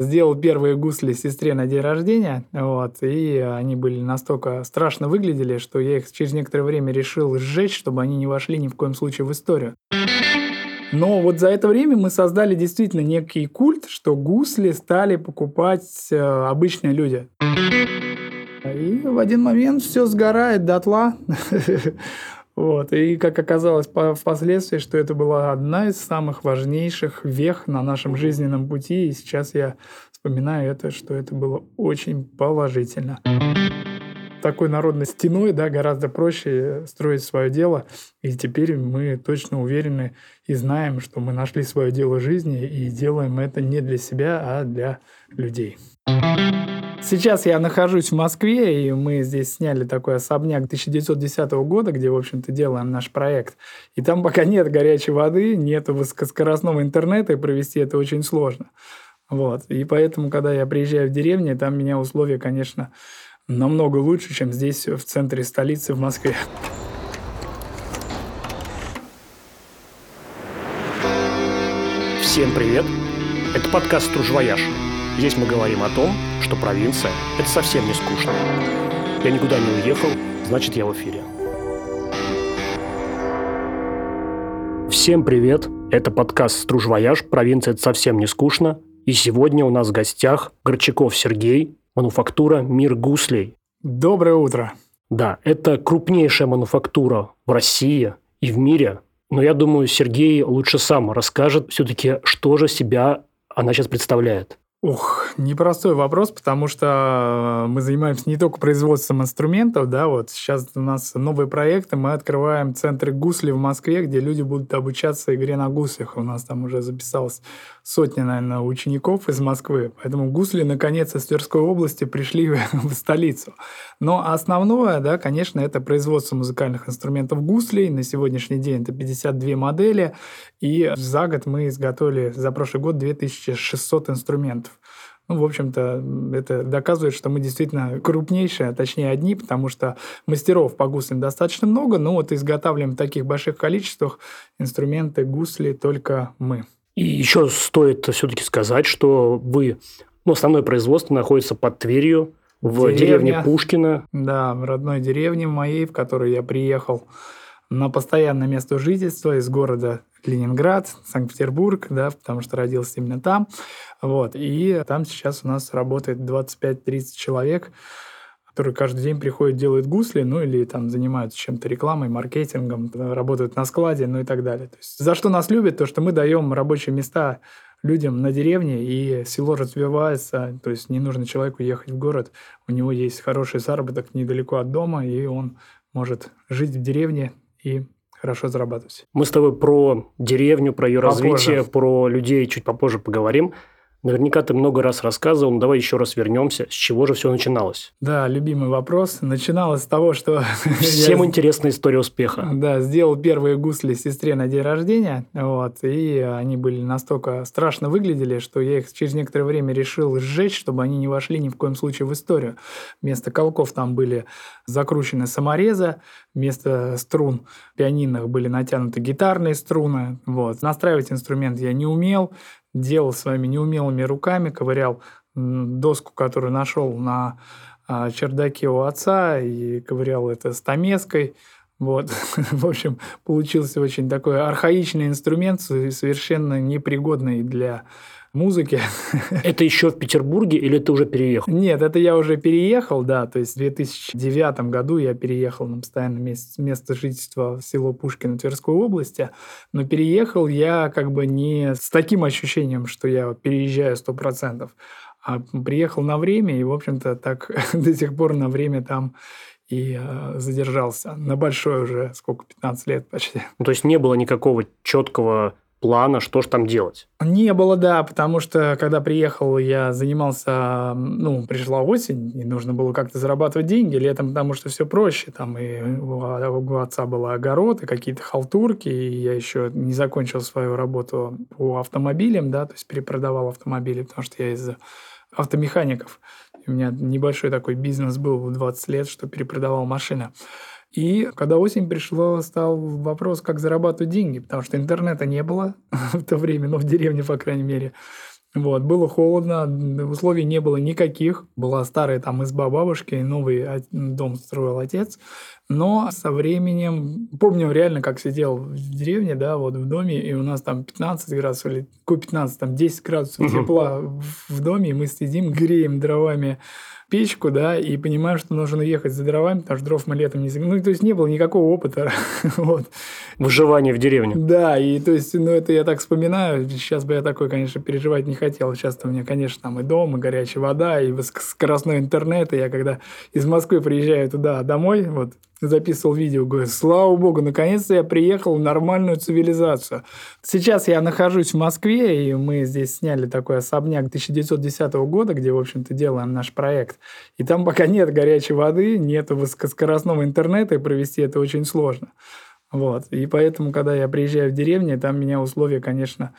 сделал первые гусли сестре на день рождения, вот, и они были настолько страшно выглядели, что я их через некоторое время решил сжечь, чтобы они не вошли ни в коем случае в историю. Но вот за это время мы создали действительно некий культ, что гусли стали покупать э, обычные люди. И в один момент все сгорает дотла. Вот. И как оказалось впоследствии, что это была одна из самых важнейших вех на нашем жизненном пути. И сейчас я вспоминаю это, что это было очень положительно. Такой народной стеной да, гораздо проще строить свое дело. И теперь мы точно уверены и знаем, что мы нашли свое дело жизни и делаем это не для себя, а для людей. Сейчас я нахожусь в Москве, и мы здесь сняли такой особняк 1910 года, где, в общем-то, делаем наш проект. И там пока нет горячей воды, нет высокоскоростного интернета, и провести это очень сложно. Вот. И поэтому, когда я приезжаю в деревню, там меня условия, конечно, намного лучше, чем здесь, в центре столицы, в Москве. Всем привет! Это подкаст «Стружвояж». Здесь мы говорим о том, что провинция – это совсем не скучно. Я никуда не уехал, значит, я в эфире. Всем привет! Это подкаст «Стружвояж. Провинция – это совсем не скучно». И сегодня у нас в гостях Горчаков Сергей, мануфактура «Мир гуслей». Доброе утро! Да, это крупнейшая мануфактура в России и в мире. Но я думаю, Сергей лучше сам расскажет все-таки, что же себя она сейчас представляет. Ух, непростой вопрос, потому что мы занимаемся не только производством инструментов, да, вот сейчас у нас новые проекты, мы открываем центры гусли в Москве, где люди будут обучаться игре на гуслях. У нас там уже записалось сотни, наверное, учеников из Москвы, поэтому гусли наконец из Тверской области пришли в столицу. Но основное, да, конечно, это производство музыкальных инструментов гуслей. На сегодняшний день это 52 модели, и за год мы изготовили за прошлый год 2600 инструментов. Ну, в общем-то, это доказывает, что мы действительно крупнейшие, а точнее одни, потому что мастеров по гуслям достаточно много, но вот изготавливаем в таких больших количествах инструменты гусли только мы. И еще стоит все-таки сказать, что вы, ну, основное производство находится под Тверью, в деревне Пушкина. Да, в родной деревне моей, в которой я приехал на постоянное место жительства из города Ленинград, Санкт-Петербург, да, потому что родился именно там. Вот. И там сейчас у нас работает 25-30 человек, которые каждый день приходят, делают гусли, ну или там занимаются чем-то рекламой, маркетингом, работают на складе, ну и так далее. То есть, за что нас любят, то, что мы даем рабочие места людям на деревне, и село развивается, то есть не нужно человеку ехать в город, у него есть хороший заработок недалеко от дома, и он может жить в деревне и хорошо зарабатывать. Мы с тобой про деревню, про ее попозже. развитие, про людей чуть попозже поговорим. Наверняка ты много раз рассказывал, но давай еще раз вернемся. С чего же все начиналось? Да, любимый вопрос. Начиналось с того, что... Всем интересна история успеха. Да, сделал первые гусли сестре на день рождения, вот, и они были настолько страшно выглядели, что я их через некоторое время решил сжечь, чтобы они не вошли ни в коем случае в историю. Вместо колков там были закручены саморезы, вместо струн пианинных были натянуты гитарные струны. Вот. Настраивать инструмент я не умел, делал своими неумелыми руками, ковырял доску, которую нашел на а, чердаке у отца, и ковырял это стамеской. Вот. В общем, получился очень такой архаичный инструмент, совершенно непригодный для музыки. Это еще в Петербурге или ты уже переехал? Нет, это я уже переехал, да. То есть в 2009 году я переехал на постоянное место, место жительства в село Пушкино Тверской области. Но переехал я как бы не с таким ощущением, что я переезжаю сто процентов, а приехал на время и, в общем-то, так до сих пор на время там и э, задержался на большой уже, сколько, 15 лет почти. Ну, то есть не было никакого четкого плана, что же там делать? Не было, да, потому что когда приехал, я занимался, ну, пришла осень, и нужно было как-то зарабатывать деньги летом, потому что все проще. Там и у отца был огород, и какие-то халтурки, и я еще не закончил свою работу по автомобилям, да, то есть перепродавал автомобили, потому что я из автомехаников. У меня небольшой такой бизнес был в 20 лет, что перепродавал машины. И когда осень пришла, стал вопрос, как зарабатывать деньги, потому что интернета не было в то время, но в деревне, по крайней мере. Вот, было холодно, условий не было никаких. Была старая там изба бабушки, новый дом строил отец. Но со временем, помню реально, как сидел в деревне, да, вот в доме, и у нас там 15 градусов, или какой 15, там 10 градусов тепла в доме, и мы сидим, греем дровами печку, да, и понимаю, что нужно ехать за дровами, потому что дров мы летом не... Ну, то есть, не было никакого опыта. вот. Выживание в деревне. Да, и то есть, ну, это я так вспоминаю. Сейчас бы я такой, конечно, переживать не хотел. Сейчас у меня, конечно, там и дом, и горячая вода, и скоростной интернет. И я когда из Москвы приезжаю туда домой, вот, записывал видео, говорю, слава богу, наконец-то я приехал в нормальную цивилизацию. Сейчас я нахожусь в Москве, и мы здесь сняли такой особняк 1910 года, где, в общем-то, делаем наш проект. И там пока нет горячей воды, нет высокоскоростного интернета, и провести это очень сложно. Вот. И поэтому, когда я приезжаю в деревню, там меня условия, конечно,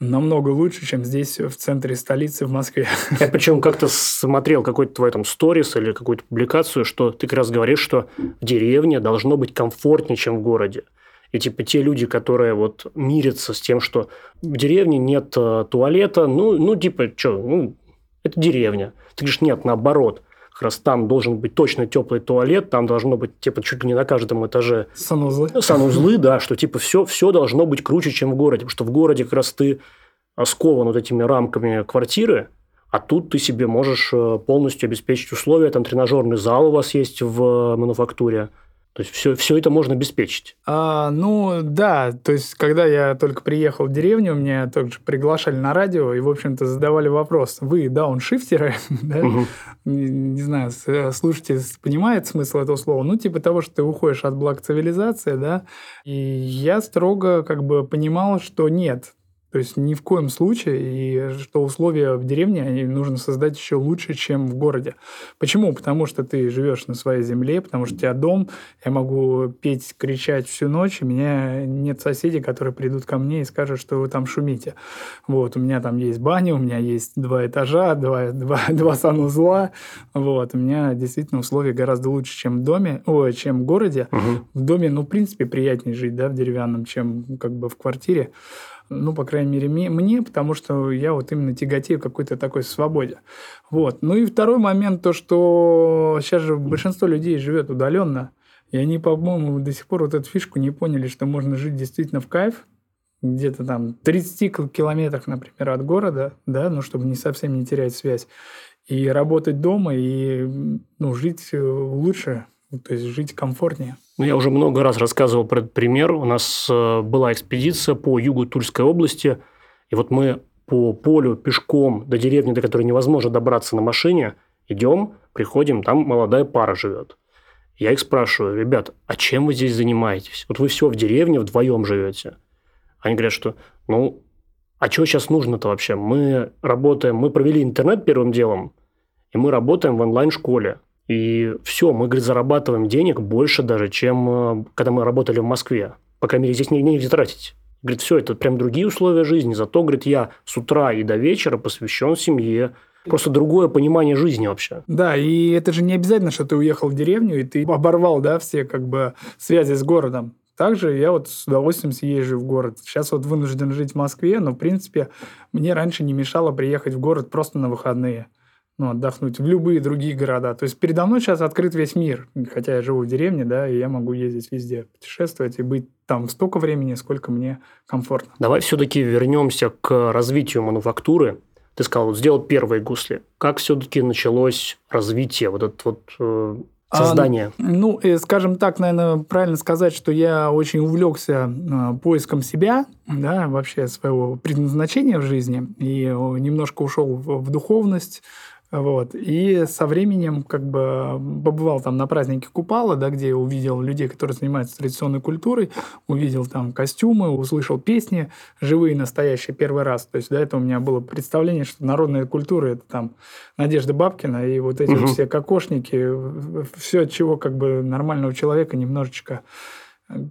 намного лучше, чем здесь, в центре столицы, в Москве. Я причем как-то смотрел какой-то твой там сторис или какую-то публикацию, что ты как раз говоришь, что в деревне должно быть комфортнее, чем в городе. И типа те люди, которые вот мирятся с тем, что в деревне нет э, туалета, ну, ну типа, что, ну, это деревня. Ты говоришь, нет, наоборот. Как раз там должен быть точно теплый туалет, там должно быть типа чуть ли не на каждом этаже. Санузлы. Санузлы, да, что типа все, все должно быть круче, чем в городе, потому что в городе как раз ты скован вот этими рамками квартиры, а тут ты себе можешь э, полностью обеспечить условия, там тренажерный зал у вас есть в мануфактуре, то есть все, все это можно обеспечить. А, ну да, то есть когда я только приехал в деревню, меня также приглашали на радио и, в общем-то, задавали вопрос: вы дауншифтеры? да? угу. не, не знаю, слушайте, понимает смысл этого слова? Ну, типа того, что ты уходишь от благ цивилизации, да? И я строго как бы понимал, что нет, то есть ни в коем случае, и что условия в деревне нужно создать еще лучше, чем в городе. Почему? Потому что ты живешь на своей земле, потому что у тебя дом, я могу петь, кричать всю ночь, и у меня нет соседей, которые придут ко мне и скажут, что вы там шумите. Вот, у меня там есть баня, у меня есть два этажа, два, два, два санузла. Вот, у меня действительно условия гораздо лучше, чем в доме, ой, чем в городе. Угу. В доме, ну, в принципе, приятнее жить, да, в деревянном, чем как бы в квартире. Ну, по крайней мере, мне, потому что я вот именно тяготею какой-то такой свободе. Вот. Ну и второй момент, то, что сейчас же большинство людей живет удаленно, и они, по-моему, до сих пор вот эту фишку не поняли, что можно жить действительно в кайф, где-то там 30 километрах, например, от города, да, ну, чтобы не совсем не терять связь, и работать дома, и ну, жить лучше, то есть жить комфортнее. Ну, я уже много раз рассказывал про этот пример. У нас э, была экспедиция по югу Тульской области, и вот мы по полю пешком до деревни, до которой невозможно добраться на машине, идем, приходим, там молодая пара живет. Я их спрашиваю, ребят, а чем вы здесь занимаетесь? Вот вы все в деревне вдвоем живете. Они говорят, что, ну, а что сейчас нужно-то вообще? Мы работаем, мы провели интернет первым делом, и мы работаем в онлайн-школе. И все, мы, говорит, зарабатываем денег больше даже, чем э, когда мы работали в Москве. По крайней мере, здесь негде тратить. Говорит, все, это прям другие условия жизни. Зато, говорит, я с утра и до вечера посвящен семье. Просто другое понимание жизни вообще. Да, и это же не обязательно, что ты уехал в деревню, и ты оборвал, да, все как бы связи с городом. Также я вот с удовольствием съезжу в город. Сейчас вот вынужден жить в Москве, но, в принципе, мне раньше не мешало приехать в город просто на выходные ну, отдохнуть в любые другие города. То есть передо мной сейчас открыт весь мир, хотя я живу в деревне, да, и я могу ездить везде, путешествовать и быть там столько времени, сколько мне комфортно. Давай все-таки вернемся к развитию мануфактуры. Ты сказал, вот сделал первые гусли. Как все-таки началось развитие, вот это вот э, а, создание? А, ну, э, скажем так, наверное, правильно сказать, что я очень увлекся э, поиском себя, да, вообще своего предназначения в жизни, и немножко ушел в духовность, вот. И со временем как бы побывал там на празднике Купала, да, где увидел людей, которые занимаются традиционной культурой, увидел там костюмы, услышал песни живые, настоящие, первый раз. То есть до этого у меня было представление, что народная культура – это там Надежда Бабкина и вот эти угу. все кокошники, все, от чего как бы нормального человека немножечко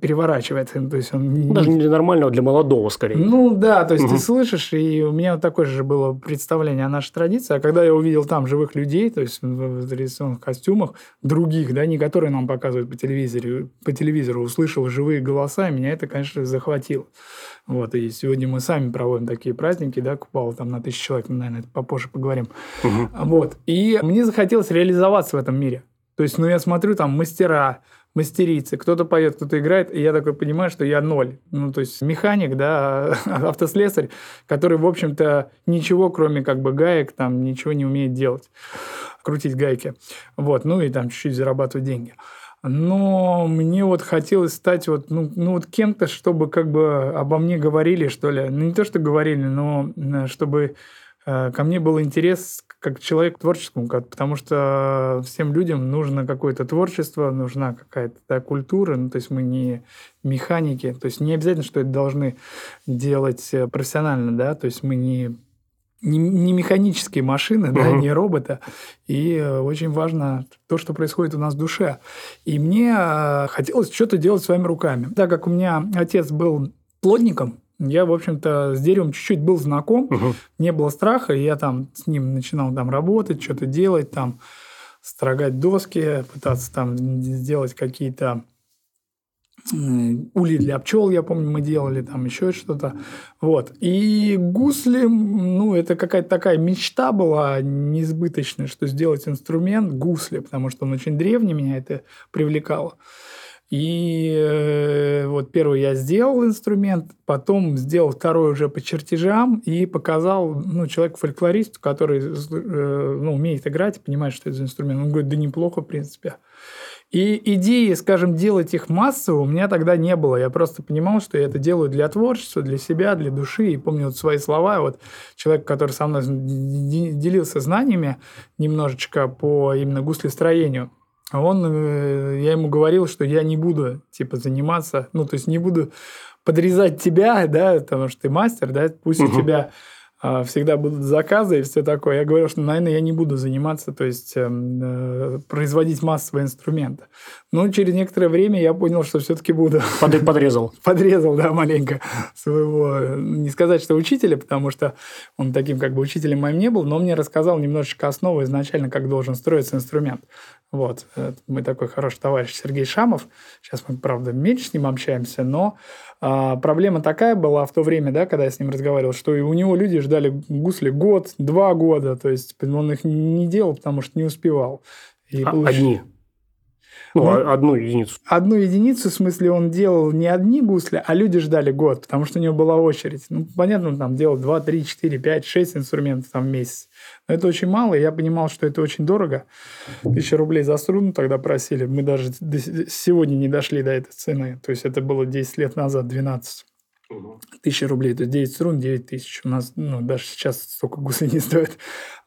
переворачивается. То есть он... Ну, даже не для нормального, для молодого скорее. Ну да, то есть угу. ты слышишь, и у меня вот такое же было представление о нашей традиции. А когда я увидел там живых людей, то есть в традиционных костюмах, других, да, не которые нам показывают по телевизору, по телевизору услышал живые голоса, и меня это, конечно, захватило. Вот, и сегодня мы сами проводим такие праздники, да, Купала там на тысячу человек, мы, наверное, это попозже поговорим. Угу. Вот, и мне захотелось реализоваться в этом мире. То есть, ну, я смотрю, там, мастера, мастерицы, кто-то поет, кто-то играет, и я такой понимаю, что я ноль. Ну, то есть механик, да, автослесарь, который, в общем-то, ничего, кроме как бы гаек, там, ничего не умеет делать, крутить гайки. Вот, ну и там чуть-чуть зарабатывать деньги. Но мне вот хотелось стать вот, ну, ну вот кем-то, чтобы как бы обо мне говорили, что ли. Ну, не то, что говорили, но э, чтобы э, ко мне был интерес как человек творческому, потому что всем людям нужно какое-то творчество, нужна какая-то да, культура, ну, то есть мы не механики, то есть не обязательно, что это должны делать э, профессионально, да, то есть мы не не, не механические машины, uh-huh. да, не робота. И э, очень важно то, что происходит у нас в душе. И мне э, хотелось что-то делать своими руками. Так как у меня отец был плотником, я, в общем-то, с деревом чуть-чуть был знаком, угу. не было страха, и я там с ним начинал там работать, что-то делать, там строгать доски, пытаться там сделать какие-то ули для пчел, я помню, мы делали там еще что-то. Вот. И гусли, ну, это какая-то такая мечта была несбыточная, что сделать инструмент гусли, потому что он очень древний, меня это привлекало. И э, вот первый я сделал инструмент, потом сделал второй уже по чертежам и показал ну, человеку-фольклористу, который э, ну, умеет играть, понимает, что это за инструмент. Он говорит, да неплохо, в принципе. И идеи, скажем, делать их массово у меня тогда не было. Я просто понимал, что я это делаю для творчества, для себя, для души. И помню вот свои слова. Вот человек, который со мной делился знаниями немножечко по именно гуслестроению, он, э, я ему говорил, что я не буду, типа, заниматься, ну, то есть не буду подрезать тебя, да, потому что ты мастер, да, пусть угу. у тебя а, всегда будут заказы и все такое. Я говорил, что, наверное, я не буду заниматься, то есть эм, э, производить массовые инструменты. Но через некоторое время я понял, что все-таки буду. Под, подрезал. Подрезал, да, маленько своего, не сказать, что учителя, потому что он таким как бы учителем моим не был, но мне рассказал немножечко основы изначально, как должен строиться инструмент. Вот. Мы такой хороший товарищ Сергей Шамов. Сейчас мы, правда, меньше с ним общаемся, но а, проблема такая была в то время, да, когда я с ним разговаривал, что и у него люди ждали гусли год, два года. То есть он их не делал, потому что не успевал. И а, получ... Одни? Ну, ну, одну единицу. Одну единицу, в смысле, он делал не одни гусли, а люди ждали год, потому что у него была очередь. Ну, понятно, он там делал 2, 3, 4, 5, 6 инструментов там в месяц. Это очень мало, и я понимал, что это очень дорого. Тысяча рублей за струну тогда просили. Мы даже сегодня не дошли до этой цены. То есть, это было 10 лет назад, 12. Тысяча рублей, то есть 9 струн, 9 тысяч. У нас ну, даже сейчас столько гусли не стоит.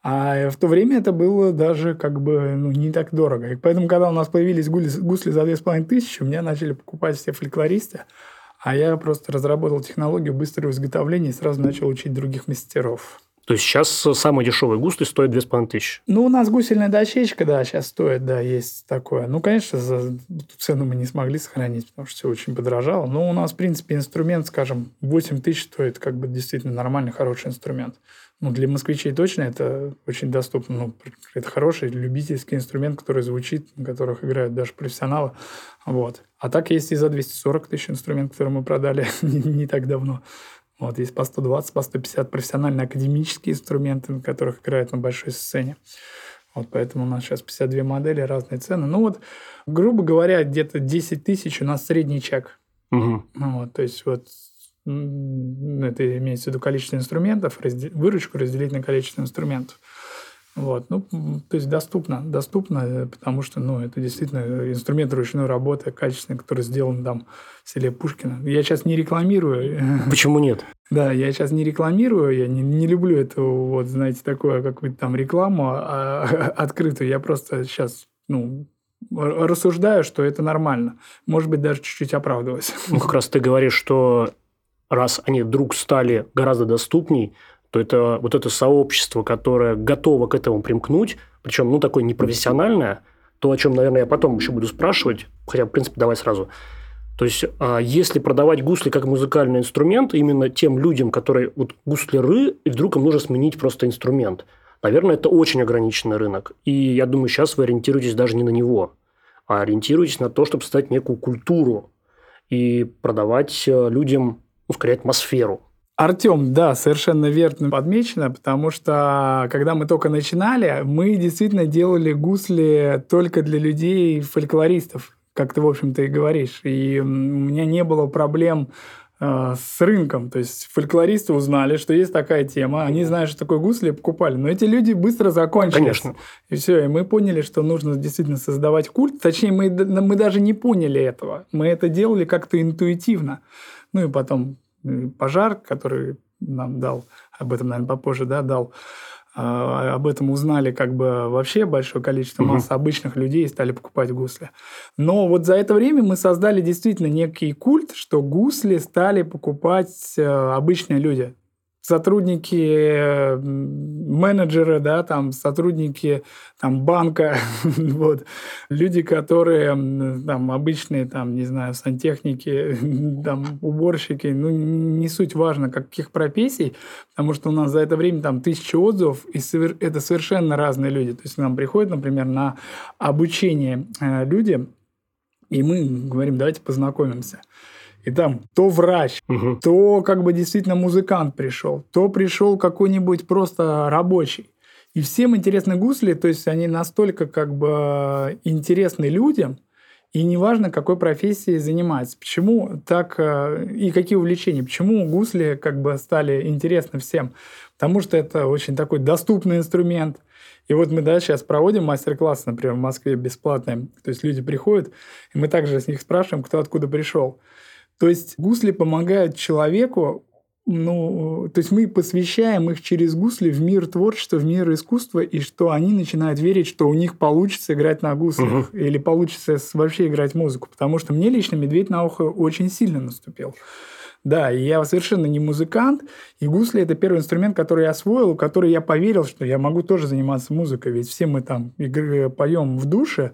А в то время это было даже как бы ну, не так дорого. И поэтому, когда у нас появились гусли, гусли за 2500, у меня начали покупать все фольклористы. А я просто разработал технологию быстрого изготовления и сразу начал учить других мастеров. То есть сейчас самый дешевый гусли стоит 2500? Ну, у нас гусельная дощечка, да, сейчас стоит, да, есть такое. Ну, конечно, за цену мы не смогли сохранить, потому что все очень подорожало. Но у нас, в принципе, инструмент, скажем, 8 тысяч стоит как бы действительно нормальный, хороший инструмент. Ну, для москвичей точно это очень доступно. Ну, это хороший любительский инструмент, который звучит, на которых играют даже профессионалы. Вот. А так есть и за 240 тысяч инструмент, который мы продали не так давно. Вот, есть по 120, по 150 профессиональные академические инструменты, на которых играют на большой сцене. Вот поэтому у нас сейчас 52 модели, разные цены. Ну вот, грубо говоря, где-то 10 тысяч у нас средний чек. Угу. Вот, то есть вот это имеется в виду количество инструментов, выручку разделить на количество инструментов. Вот. Ну, то есть доступно, доступно, э, потому что, ну, это действительно инструмент ручной работы, качественный, который сделан там в селе Пушкина. Я сейчас не рекламирую. Почему нет? Да, я сейчас не рекламирую, я не, не люблю эту, вот, знаете, такое, какую-то там рекламу а, открытую. Я просто сейчас, ну, рассуждаю, что это нормально. Может быть, даже чуть-чуть оправдываюсь. Ну, как раз ты говоришь, что раз они вдруг стали гораздо доступней, то это вот это сообщество, которое готово к этому примкнуть, причем, ну, такое непрофессиональное, то, о чем, наверное, я потом еще буду спрашивать, хотя, в принципе, давай сразу. То есть, а если продавать гусли как музыкальный инструмент именно тем людям, которые вот гусляры, и вдруг им нужно сменить просто инструмент, наверное, это очень ограниченный рынок. И я думаю, сейчас вы ориентируетесь даже не на него, а ориентируетесь на то, чтобы создать некую культуру и продавать э, людям, ну, скорее, атмосферу. Артем, да, совершенно верно подмечено, потому что когда мы только начинали, мы действительно делали гусли только для людей фольклористов, как ты, в общем-то, и говоришь. И у меня не было проблем э, с рынком. То есть фольклористы узнали, что есть такая тема, они знают, что такое гусли, покупали. Но эти люди быстро закончились. Конечно. И все, и мы поняли, что нужно действительно создавать культ. Точнее, мы, мы даже не поняли этого. Мы это делали как-то интуитивно. Ну и потом пожар, который нам дал, об этом, наверное, попозже, да, дал, а, об этом узнали как бы вообще большое количество масс угу. обычных людей стали покупать гусли. Но вот за это время мы создали действительно некий культ, что гусли стали покупать э, обычные люди сотрудники, менеджеры, да, там, сотрудники там, банка, вот, люди, которые там обычные, там, не знаю, сантехники, там, уборщики, ну, не суть важно, каких профессий, потому что у нас за это время там тысячи отзывов, и это совершенно разные люди. То есть нам приходят, например, на обучение э, люди, и мы говорим, давайте познакомимся. И там то врач, угу. то как бы действительно музыкант пришел, то пришел какой-нибудь просто рабочий. И всем интересны гусли, то есть они настолько как бы интересны людям, и неважно, какой профессией занимается. Почему так э, и какие увлечения? Почему гусли как бы стали интересны всем? Потому что это очень такой доступный инструмент. И вот мы да, сейчас проводим мастер-классы, например, в Москве бесплатные. То есть люди приходят, и мы также с них спрашиваем, кто откуда пришел. То есть гусли помогают человеку ну, то есть мы посвящаем их через гусли в мир творчества, в мир искусства, и что они начинают верить, что у них получится играть на гуслях угу. или получится вообще играть музыку. Потому что мне лично медведь на ухо очень сильно наступил. Да, и я совершенно не музыкант, и гусли – это первый инструмент, который я освоил, который я поверил, что я могу тоже заниматься музыкой, ведь все мы там игры поем в душе,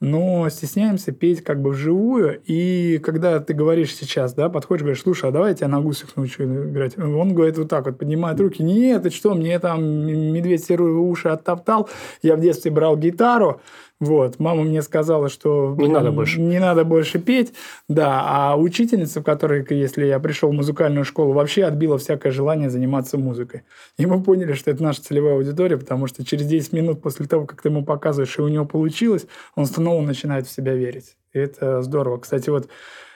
но стесняемся петь как бы вживую, и когда ты говоришь сейчас, да, подходишь, говоришь, слушай, а давай я тебя на гуслях научу играть. Он говорит вот так вот, поднимает руки, нет, это что, мне там медведь серые уши оттоптал, я в детстве брал гитару, вот, мама мне сказала, что не надо больше. Не надо больше петь, да. А учительница, в которой, если я пришел в музыкальную школу, вообще отбила всякое желание заниматься музыкой. И мы поняли, что это наша целевая аудитория, потому что через 10 минут после того, как ты ему показываешь, и у него получилось, он снова начинает в себя верить. И это здорово. Кстати, вот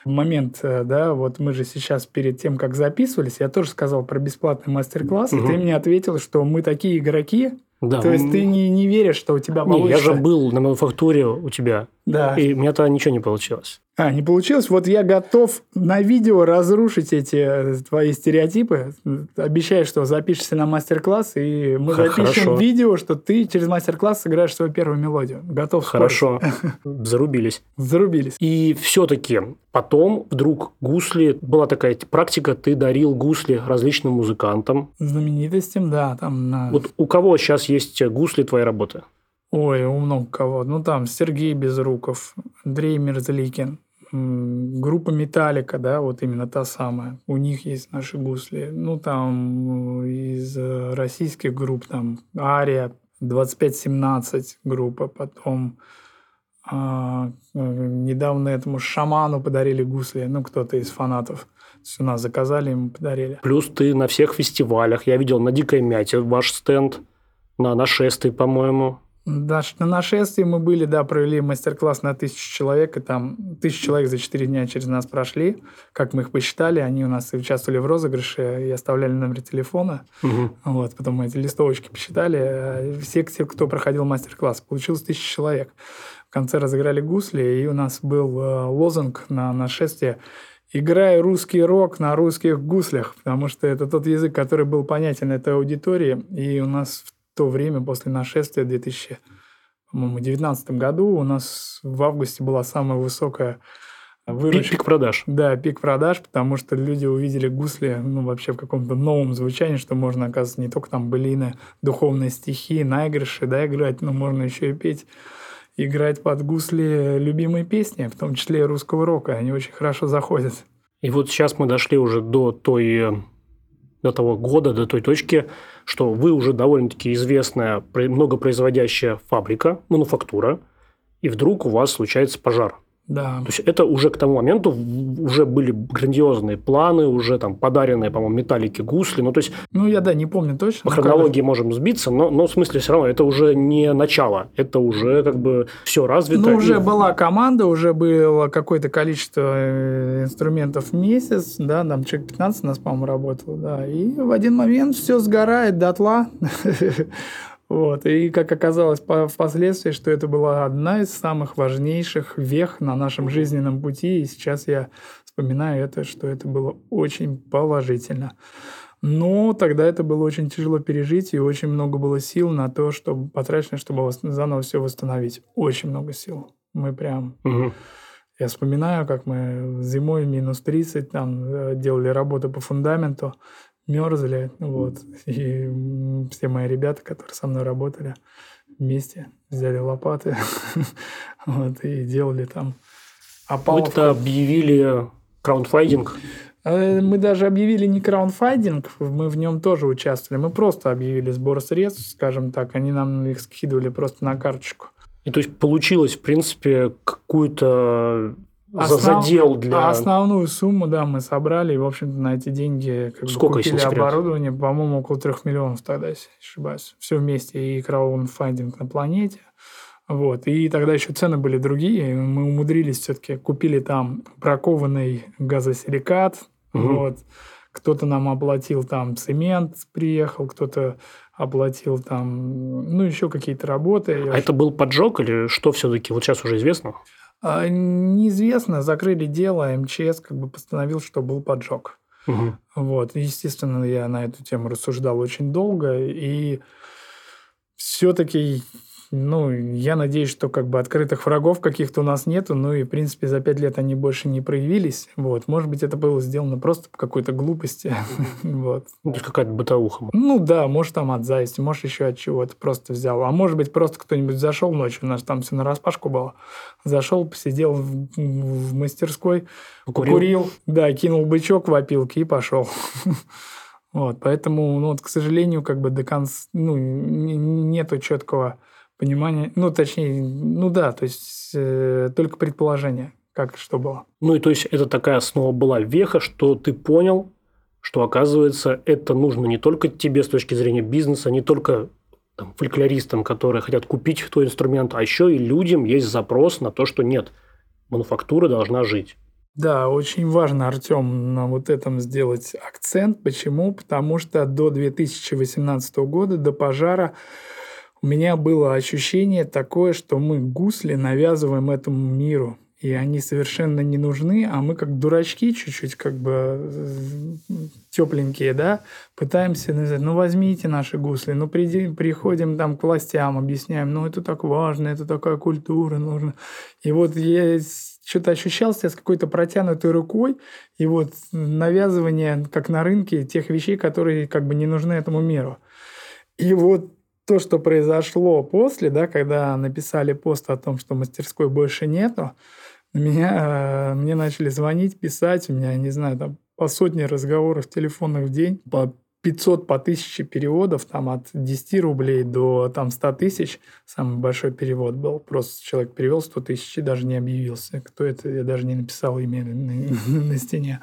момент, э, да, вот мы же сейчас перед тем, как записывались, я тоже сказал про бесплатный мастер-класс, угу. и ты мне ответил, что мы такие игроки, да. То есть ты не, не веришь, что у тебя получится? Не, я же был на мануфактуре у тебя. Да. И у меня-то ничего не получилось. А, не получилось? Вот я готов на видео разрушить эти э, твои стереотипы. Обещаю, что запишешься на мастер-класс, и мы Х- запишем хорошо. видео, что ты через мастер-класс сыграешь свою первую мелодию. Готов Хорошо. Зарубились. Зарубились. И все-таки потом вдруг гусли... Была такая практика, ты дарил гусли различным музыкантам. Знаменитостям, да. Там на... Вот у кого сейчас есть гусли твоей работы? Ой, у много кого. Ну, там Сергей Безруков, Андрей Мерзликин, группа Металлика, да, вот именно та самая. У них есть наши гусли. Ну, там из российских групп, там Ария, 2517 группа, потом а, недавно этому шаману подарили гусли, ну, кто-то из фанатов. у нас заказали, ему подарили. Плюс ты на всех фестивалях. Я видел на Дикой Мяте ваш стенд, на нашествии, по-моему. Да, на нашествии мы были, да, провели мастер-класс на тысячу человек, и там тысячу человек за четыре дня через нас прошли. Как мы их посчитали, они у нас участвовали в розыгрыше и оставляли номер телефона. Угу. Вот, потом мы эти листовочки посчитали. Все, те, кто проходил мастер-класс, получилось тысяча человек. В конце разыграли гусли, и у нас был э, лозунг на нашествие играя русский рок на русских гуслях, потому что это тот язык, который был понятен этой аудитории. И у нас в то время, после нашествия в 2019 году, у нас в августе была самая высокая выручка. Пик, пик продаж. Да, пик продаж, потому что люди увидели гусли ну, вообще в каком-то новом звучании, что можно, оказывается, не только там былины, духовные стихи, наигрыши, да, играть, но можно еще и петь. играть под гусли любимые песни, в том числе и русского рока. Они очень хорошо заходят. И вот сейчас мы дошли уже до той до того года, до той точки, что вы уже довольно-таки известная, многопроизводящая фабрика, мануфактура, и вдруг у вас случается пожар. Да. То есть это уже к тому моменту уже были грандиозные планы, уже там подаренные, по-моему, металлики гусли. Ну, то есть... Ну, я, да, не помню точно. По хронологии как... можем сбиться, но, но в смысле все равно это уже не начало. Это уже как бы все развито. Ну, уже и... была команда, уже было какое-то количество э, инструментов в месяц, да, там человек 15 у нас, по-моему, работал, да. И в один момент все сгорает дотла. Вот. И как оказалось впоследствии, что это была одна из самых важнейших вех на нашем жизненном пути. И сейчас я вспоминаю это, что это было очень положительно. Но тогда это было очень тяжело пережить, и очень много было сил на то, чтобы потрачено, чтобы заново все восстановить. Очень много сил. Мы прям... Угу. Я вспоминаю, как мы зимой минус 30 там э, делали работу по фундаменту мерзли, вот, и все мои ребята, которые со мной работали, вместе взяли лопаты, вот, и делали там опаловку. Вы-то объявили краундфайдинг? Э, мы даже объявили не краундфайдинг, мы в нем тоже участвовали. Мы просто объявили сбор средств, скажем так. Они нам их скидывали просто на карточку. И то есть получилось, в принципе, какую-то Основ... задел для... Основную сумму, да, мы собрали, и, в общем-то, на эти деньги как Сколько, бы, купили оборудование, по-моему, около трех миллионов тогда, если не ошибаюсь. Все вместе, и краундфандинг на планете. Вот. И тогда еще цены были другие. Мы умудрились все-таки, купили там бракованный газосиликат. Угу. Вот. Кто-то нам оплатил там цемент, приехал, кто-то оплатил там, ну, еще какие-то работы. А это был поджог или что все-таки? Вот сейчас уже известно? А, неизвестно, закрыли дело, МЧС как бы постановил, что был поджог. Угу. Вот, естественно, я на эту тему рассуждал очень долго, и все-таки ну, я надеюсь, что как бы открытых врагов каких-то у нас нету, ну и, в принципе, за пять лет они больше не проявились. Вот. Может быть, это было сделано просто по какой-то глупости. вот. Ну, какая-то бытовуха. Ну да, может, там от зависти, может, еще от чего-то просто взял. А может быть, просто кто-нибудь зашел ночью, у нас там все на распашку было. Зашел, посидел в, в мастерской, Покурил. курил, да, кинул бычок в опилки и пошел. Вот, поэтому, ну, вот, к сожалению, как бы до конца, ну, нету четкого понимание, ну, точнее, ну да, то есть э, только предположение, как что было. Ну и то есть это такая основа была веха, что ты понял, что оказывается это нужно не только тебе с точки зрения бизнеса, не только там, фольклористам, которые хотят купить твой инструмент, а еще и людям есть запрос на то, что нет, мануфактура должна жить. Да, очень важно, Артем, на вот этом сделать акцент. Почему? Потому что до 2018 года, до пожара, у меня было ощущение такое, что мы гусли навязываем этому миру. И они совершенно не нужны, а мы как дурачки чуть-чуть как бы тепленькие, да, пытаемся ну возьмите наши гусли, ну приди, приходим там к властям, объясняем, ну это так важно, это такая культура нужна. И вот я что-то ощущал себя с какой-то протянутой рукой, и вот навязывание, как на рынке, тех вещей, которые как бы не нужны этому миру. И вот то, что произошло после, да, когда написали пост о том, что мастерской больше нету, меня, э, мне начали звонить, писать, у меня, не знаю, там по сотне разговоров телефонных в день, по 500, по 1000 переводов, там от 10 рублей до там 100 тысяч. Самый большой перевод был. Просто человек перевел 100 тысяч и даже не объявился. Кто это, я даже не написал имя на, стене.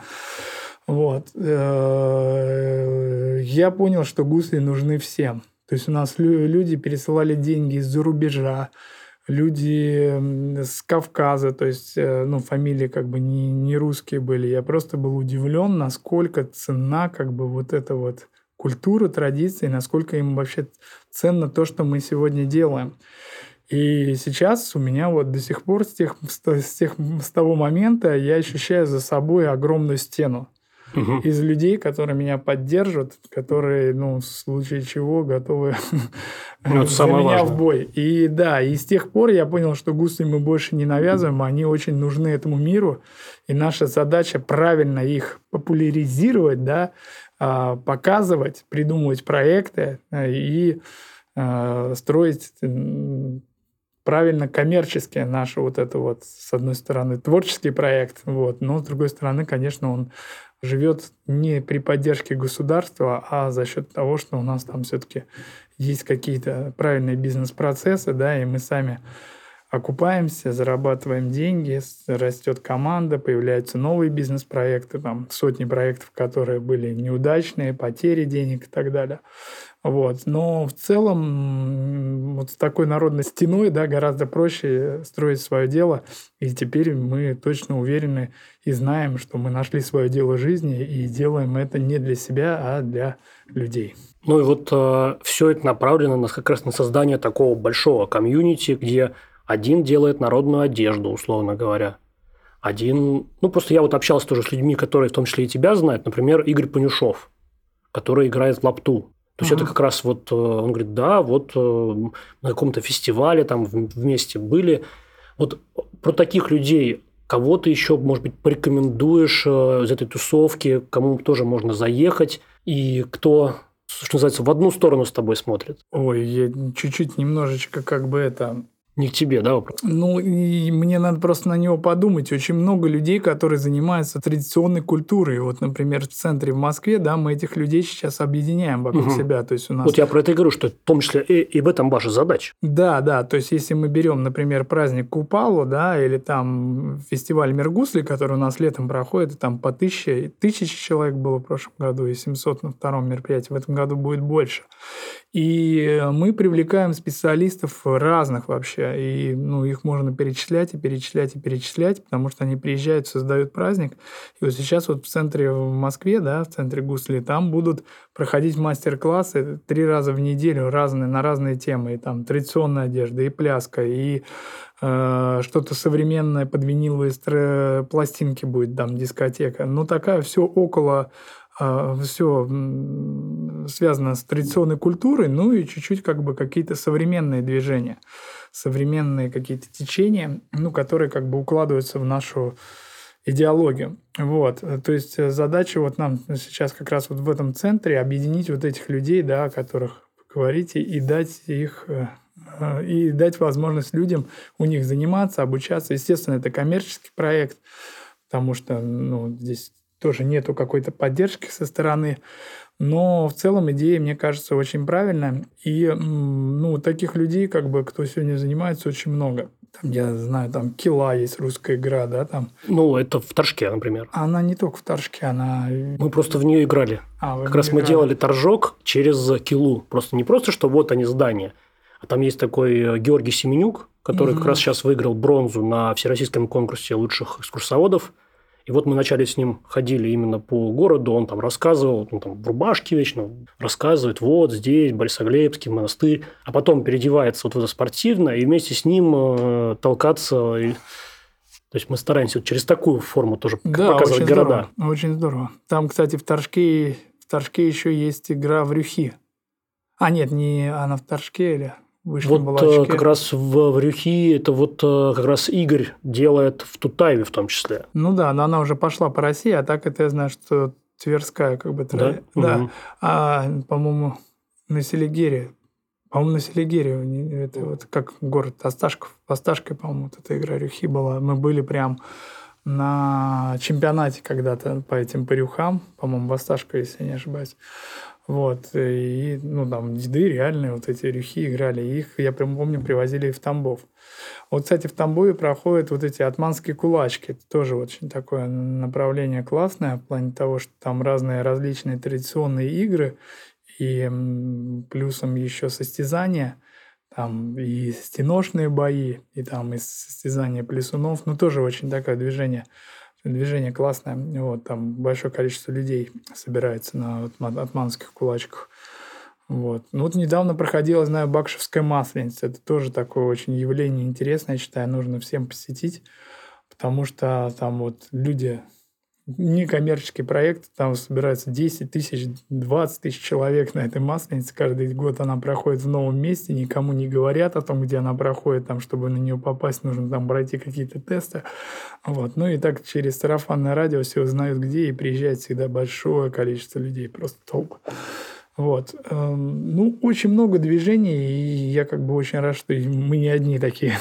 Вот. Э, я понял, что гусли нужны всем. То есть у нас люди пересылали деньги из-за рубежа, люди с Кавказа, то есть э, ну, фамилии как бы не, не русские были. Я просто был удивлен, насколько цена как бы вот эта вот культура, традиции, насколько им вообще ценно то, что мы сегодня делаем. И сейчас у меня вот до сих пор с, тех, с, тех, с того момента я ощущаю за собой огромную стену угу. из людей, которые меня поддержат, которые, ну, в случае чего готовы ну, за меня важное. в бой. И да, и с тех пор я понял, что гусли мы больше не навязываем, они очень нужны этому миру, и наша задача правильно их популяризировать, да, а, показывать, придумывать проекты а, и а, строить правильно коммерчески наш вот это вот, с одной стороны, творческий проект, вот, но с другой стороны, конечно, он живет не при поддержке государства, а за счет того, что у нас там все-таки есть какие-то правильные бизнес-процессы, да, и мы сами окупаемся, зарабатываем деньги, растет команда, появляются новые бизнес-проекты, там сотни проектов, которые были неудачные, потери денег и так далее. Вот. Но в целом вот с такой народной стеной да, гораздо проще строить свое дело. И теперь мы точно уверены и знаем, что мы нашли свое дело жизни и делаем это не для себя, а для людей. Ну и вот э, все это направлено на, как раз на создание такого большого комьюнити, где один делает народную одежду, условно говоря. Один... Ну, просто я вот общался тоже с людьми, которые в том числе и тебя знают. Например, Игорь Панюшов, который играет в лапту. То есть, uh-huh. это как раз вот... Э, он говорит, да, вот э, на каком-то фестивале там вместе были. Вот про таких людей кого ты еще, может быть, порекомендуешь э, из этой тусовки, кому тоже можно заехать, и кто что называется, в одну сторону с тобой смотрит. Ой, я чуть-чуть немножечко как бы это не к тебе, да, вопрос? Ну, и мне надо просто на него подумать. Очень много людей, которые занимаются традиционной культурой. Вот, например, в центре в Москве, да, мы этих людей сейчас объединяем вокруг угу. себя. То есть у нас... Вот я про это и говорю, что в том числе и, и в этом ваша задача. Да, да. То есть если мы берем, например, праздник Купалу, да, или там фестиваль Мергусли, который у нас летом проходит, и там по тысяче, тысячи человек было в прошлом году, и 700 на втором мероприятии. В этом году будет больше. И мы привлекаем специалистов разных вообще. И ну, их можно перечислять и перечислять и перечислять, потому что они приезжают, создают праздник. И вот сейчас вот в центре в Москве, да, в центре Гусли, там будут проходить мастер-классы три раза в неделю разные, на разные темы. И там традиционная одежда, и пляска, и э, что-то современное под виниловые пластинки будет, там дискотека. Ну, такая все около все связано с традиционной культурой, ну и чуть-чуть как бы какие-то современные движения, современные какие-то течения, ну, которые как бы укладываются в нашу идеологию. Вот. То есть задача вот нам сейчас как раз вот в этом центре объединить вот этих людей, да, о которых говорите, и дать их э, и дать возможность людям у них заниматься, обучаться. Естественно, это коммерческий проект, потому что ну, здесь тоже нету какой-то поддержки со стороны. Но в целом идея, мне кажется, очень правильная. И ну, таких людей, как бы, кто сегодня занимается, очень много. Там, я знаю, там Кила есть русская игра, да, там. Ну, это в Торжке, например. Она не только в Торжке, она... Мы просто в нее играли. А, как раз играли. мы делали Торжок через Килу. Просто не просто, что вот они здания, а там есть такой э, Георгий Семенюк, который угу. как раз сейчас выиграл бронзу на всероссийском конкурсе лучших экскурсоводов. И вот мы вначале с ним ходили именно по городу, он там рассказывал, он там в рубашке вечно рассказывает, вот здесь Борисоглебский монастырь, а потом переодевается вот в это спортивное, и вместе с ним э, толкаться. И... То есть мы стараемся вот через такую форму тоже да, показывать очень города. Здорово, очень здорово. Там, кстати, в Торжке, в Торжке еще есть игра в рюхи. А нет, не она в Торжке или Вышли вот э, как раз в, в Рюхи это вот э, как раз Игорь делает в Тутаеве в том числе. Ну да, но она уже пошла по России, а так это я знаю, что Тверская как бы... Да? Да. Угу. А, по-моему, на Селигере по-моему, на Селигере, это вот как город Осташков, Осташкой, по-моему, вот эта игра Рюхи была. Мы были прям на чемпионате когда-то по этим парюхам, по-моему, в Осташко, если я не ошибаюсь. Вот. И, ну, там, деды реальные, вот эти рюхи играли. Их, я прям помню, привозили в Тамбов. Вот, кстати, в Тамбове проходят вот эти атманские кулачки. Это тоже очень такое направление классное в плане того, что там разные различные традиционные игры и плюсом еще состязания там и стеношные бои, и там и состязания плесунов, ну, тоже очень такое движение Движение классное. Вот, там большое количество людей собирается на атманских кулачках. Вот. Ну, вот недавно проходила, знаю, Бакшевская масленица. Это тоже такое очень явление интересное, я считаю, нужно всем посетить, потому что там вот люди некоммерческий проект, там собирается 10 тысяч, 20 тысяч человек на этой масленице. Каждый год она проходит в новом месте, никому не говорят о том, где она проходит, там, чтобы на нее попасть, нужно там пройти какие-то тесты. Вот. Ну и так через сарафанное радио все узнают, где, и приезжает всегда большое количество людей, просто толк. Вот. Эм, ну, очень много движений, и я как бы очень рад, что мы не одни такие.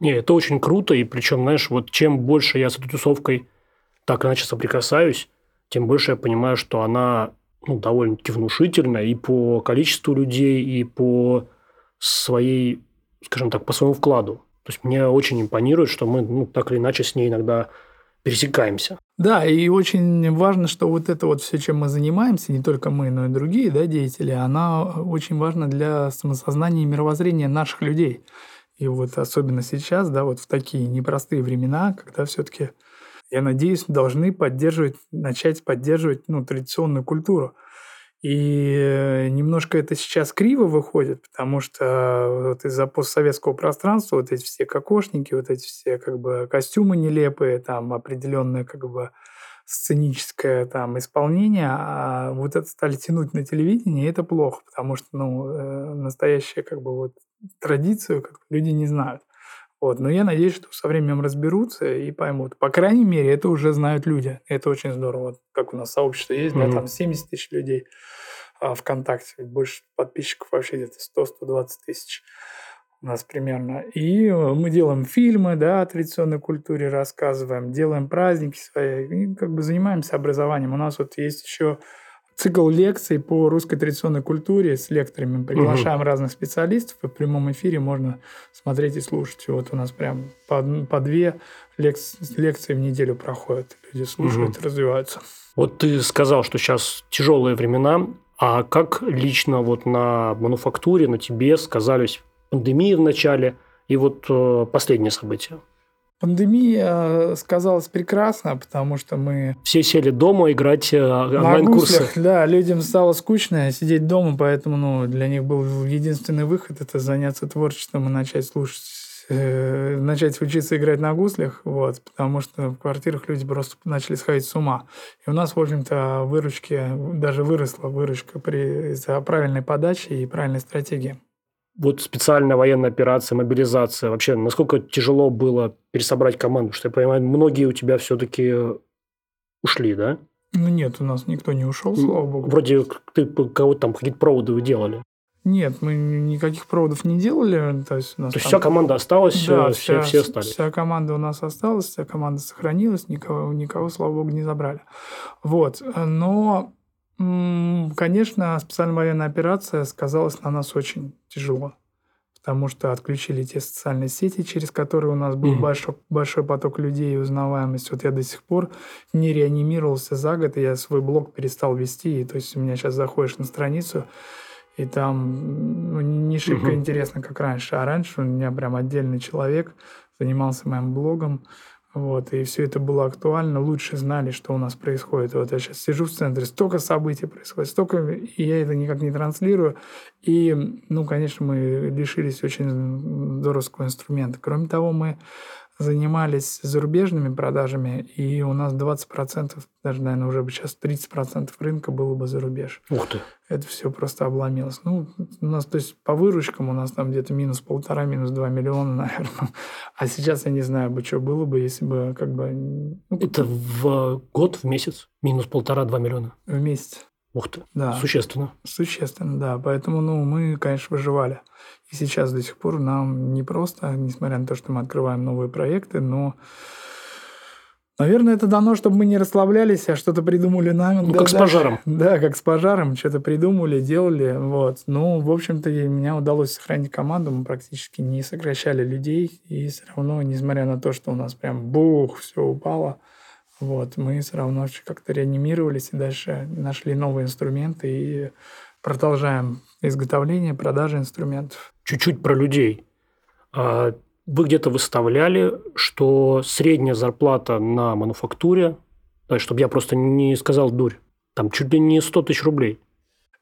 Не, это очень круто, и причем, знаешь, вот чем больше я с этой тусовкой так иначе соприкасаюсь, тем больше я понимаю, что она ну, довольно-таки внушительна и по количеству людей, и по своей, скажем так, по своему вкладу. То есть мне очень импонирует, что мы ну, так или иначе с ней иногда пересекаемся. Да, и очень важно, что вот это вот все, чем мы занимаемся, не только мы, но и другие да, деятели, она очень важна для самосознания и мировоззрения наших людей. И вот особенно сейчас, да, вот в такие непростые времена, когда все-таки, я надеюсь, должны поддерживать, начать поддерживать ну, традиционную культуру. И э, немножко это сейчас криво выходит, потому что вот из-за постсоветского пространства вот эти все кокошники, вот эти все как бы костюмы нелепые, там определенное как бы сценическое там исполнение, а вот это стали тянуть на телевидении, и это плохо, потому что ну, э, настоящая как бы вот традицию как люди не знают. Вот. Но я надеюсь, что со временем разберутся и поймут. По крайней мере, это уже знают люди. Это очень здорово. Вот как у нас сообщество есть, mm-hmm. да, там 70 тысяч людей а ВКонтакте. Больше подписчиков вообще где-то 100-120 тысяч у нас примерно. И э, мы делаем фильмы, да, о традиционной культуре рассказываем, делаем праздники свои, и как бы занимаемся образованием. У нас вот есть еще цикл лекций по русской традиционной культуре с лекторами. Приглашаем угу. разных специалистов, и в прямом эфире можно смотреть и слушать. И вот у нас прям по, по две лекции, лекции в неделю проходят. Люди слушают, угу. развиваются. Вот ты сказал, что сейчас тяжелые времена. А как лично вот на мануфактуре, на тебе сказались пандемии в начале и вот э, последнее событие? Пандемия сказалась прекрасно, потому что мы... Все сели дома играть э, онлайн-курсы. Да, людям стало скучно сидеть дома, поэтому ну, для них был единственный выход – это заняться творчеством и начать слушать э, начать учиться играть на гуслях, вот, потому что в квартирах люди просто начали сходить с ума. И у нас, в общем-то, выручки, даже выросла выручка при, из-за правильной подачи и правильной стратегии вот специальная военная операция, мобилизация, вообще насколько тяжело было пересобрать команду? Что я понимаю, многие у тебя все-таки ушли, да? Ну нет, у нас никто не ушел, слава богу. Вроде ты кого-то там какие-то проводы вы делали. Нет, мы никаких проводов не делали. То есть, у нас То есть там... вся команда осталась, да, все, вся, все остались. Вся команда у нас осталась, вся команда сохранилась, никого, никого, слава богу, не забрали. Вот. Но Конечно, специальная военная операция сказалась на нас очень тяжело, потому что отключили те социальные сети, через которые у нас был mm большой, большой поток людей и узнаваемость. Вот я до сих пор не реанимировался за год, и я свой блог перестал вести. И, то есть у меня сейчас заходишь на страницу, и там ну, не шибко mm интересно, как раньше. А раньше у меня прям отдельный человек занимался моим блогом, вот, и все это было актуально, лучше знали, что у нас происходит. Вот я сейчас сижу в центре, столько событий происходит, столько, и я это никак не транслирую. И, ну, конечно, мы лишились очень здоровского инструмента. Кроме того, мы занимались зарубежными продажами, и у нас 20%, даже, наверное, уже бы сейчас 30% рынка было бы за рубеж. Ух ты. Это все просто обломилось. Ну, у нас, то есть, по выручкам у нас там где-то минус полтора, минус два миллиона, наверное. А сейчас я не знаю бы, что было бы, если бы как бы... Ну, Это в год, в месяц? Минус полтора-два миллиона? В месяц. Ух ты. Да. Существенно. Существенно, да. Поэтому, ну, мы, конечно, выживали. И сейчас до сих пор нам не просто, несмотря на то, что мы открываем новые проекты, но Наверное, это дано, чтобы мы не расслаблялись, а что-то придумали нами. Ну, да, как с пожаром. Да, как с пожаром, что-то придумали, делали. Вот. Ну, в общем-то, меня удалось сохранить команду, мы практически не сокращали людей, и все равно, несмотря на то, что у нас прям бух, все упало, вот, мы все равно как-то реанимировались и дальше нашли новые инструменты и продолжаем изготовление, продажи инструментов. Чуть-чуть про людей. А, вы где-то выставляли, что средняя зарплата на мануфактуре, чтобы я просто не сказал дурь, там чуть ли не 100 тысяч рублей.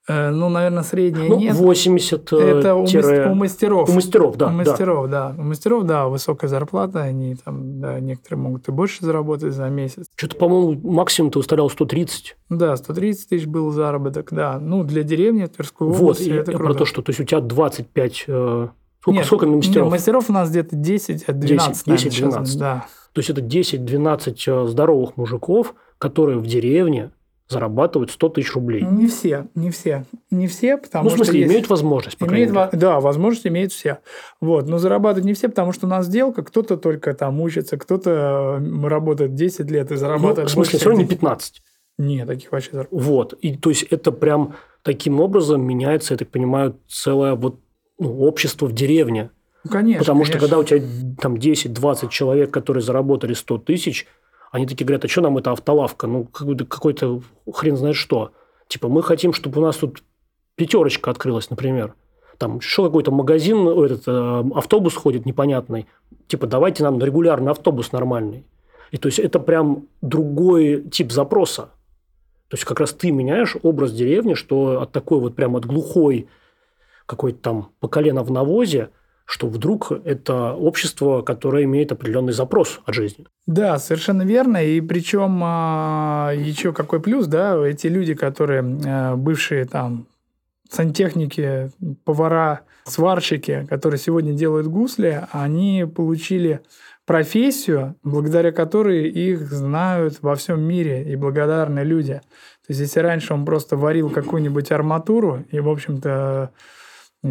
Э, ну, наверное, средняя ну, нет. 80 э, Это у, тире... у мастеров. У мастеров, да. У мастеров, да. да. У мастеров, да, высокая зарплата. Они там, да, некоторые могут и больше заработать за месяц. Что-то, по-моему, максимум ты выставлял 130. Да, 130 тысяч был заработок, да. Ну, для деревни Тверской вот, области это круто. про то, что то есть у тебя 25... Э, сколько, нет, сколько мастеров? Нет, мастеров у нас где-то 10, 12, 10, 10 12. да. То есть это 10-12 здоровых мужиков, которые в деревне зарабатывают 100 тысяч рублей. Не все, не все. Не все, потому ну, в смысле, что есть... имеют возможность, по крайней мере. да, возможность имеют все. Вот. Но зарабатывают не все, потому что у нас сделка, кто-то только там учится, кто-то работает 10 лет и Ну, зарабатывает в смысле, все равно не чем 15. Нет, таких вообще зарплат. Вот. И то есть это прям таким образом меняется, я так понимаю, целое вот ну, общество в деревне. Ну, конечно. Потому что конечно. когда у тебя там 10-20 человек, которые заработали 100 тысяч, они такие говорят, а что нам эта автолавка? Ну, какой-то, хрен знает что. Типа, мы хотим, чтобы у нас тут пятерочка открылась, например. Там шел какой-то магазин, ну, этот э, автобус ходит непонятный. Типа, давайте нам регулярный автобус нормальный. И то есть это прям другой тип запроса. То есть как раз ты меняешь образ деревни, что от такой вот прям от глухой какой-то там по колено в навозе, что вдруг это общество, которое имеет определенный запрос от жизни. Да, совершенно верно. И причем а, еще какой плюс, да, эти люди, которые а, бывшие там сантехники, повара, сварщики, которые сегодня делают гусли, они получили профессию, благодаря которой их знают во всем мире и благодарны люди. То есть, если раньше он просто варил какую-нибудь арматуру, и, в общем-то,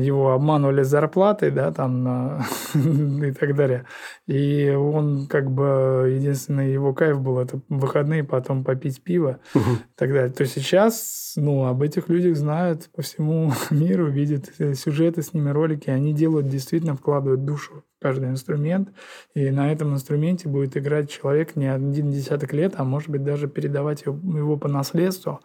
его обманывали с зарплатой, да, там, на- и так далее. И он, как бы, единственный его кайф был, это выходные потом попить пиво и так далее. То сейчас, ну, об этих людях знают по всему миру, видят э, сюжеты с ними, ролики. Они делают, действительно вкладывают душу в каждый инструмент. И на этом инструменте будет играть человек не один десяток лет, а может быть даже передавать его, его по наследству.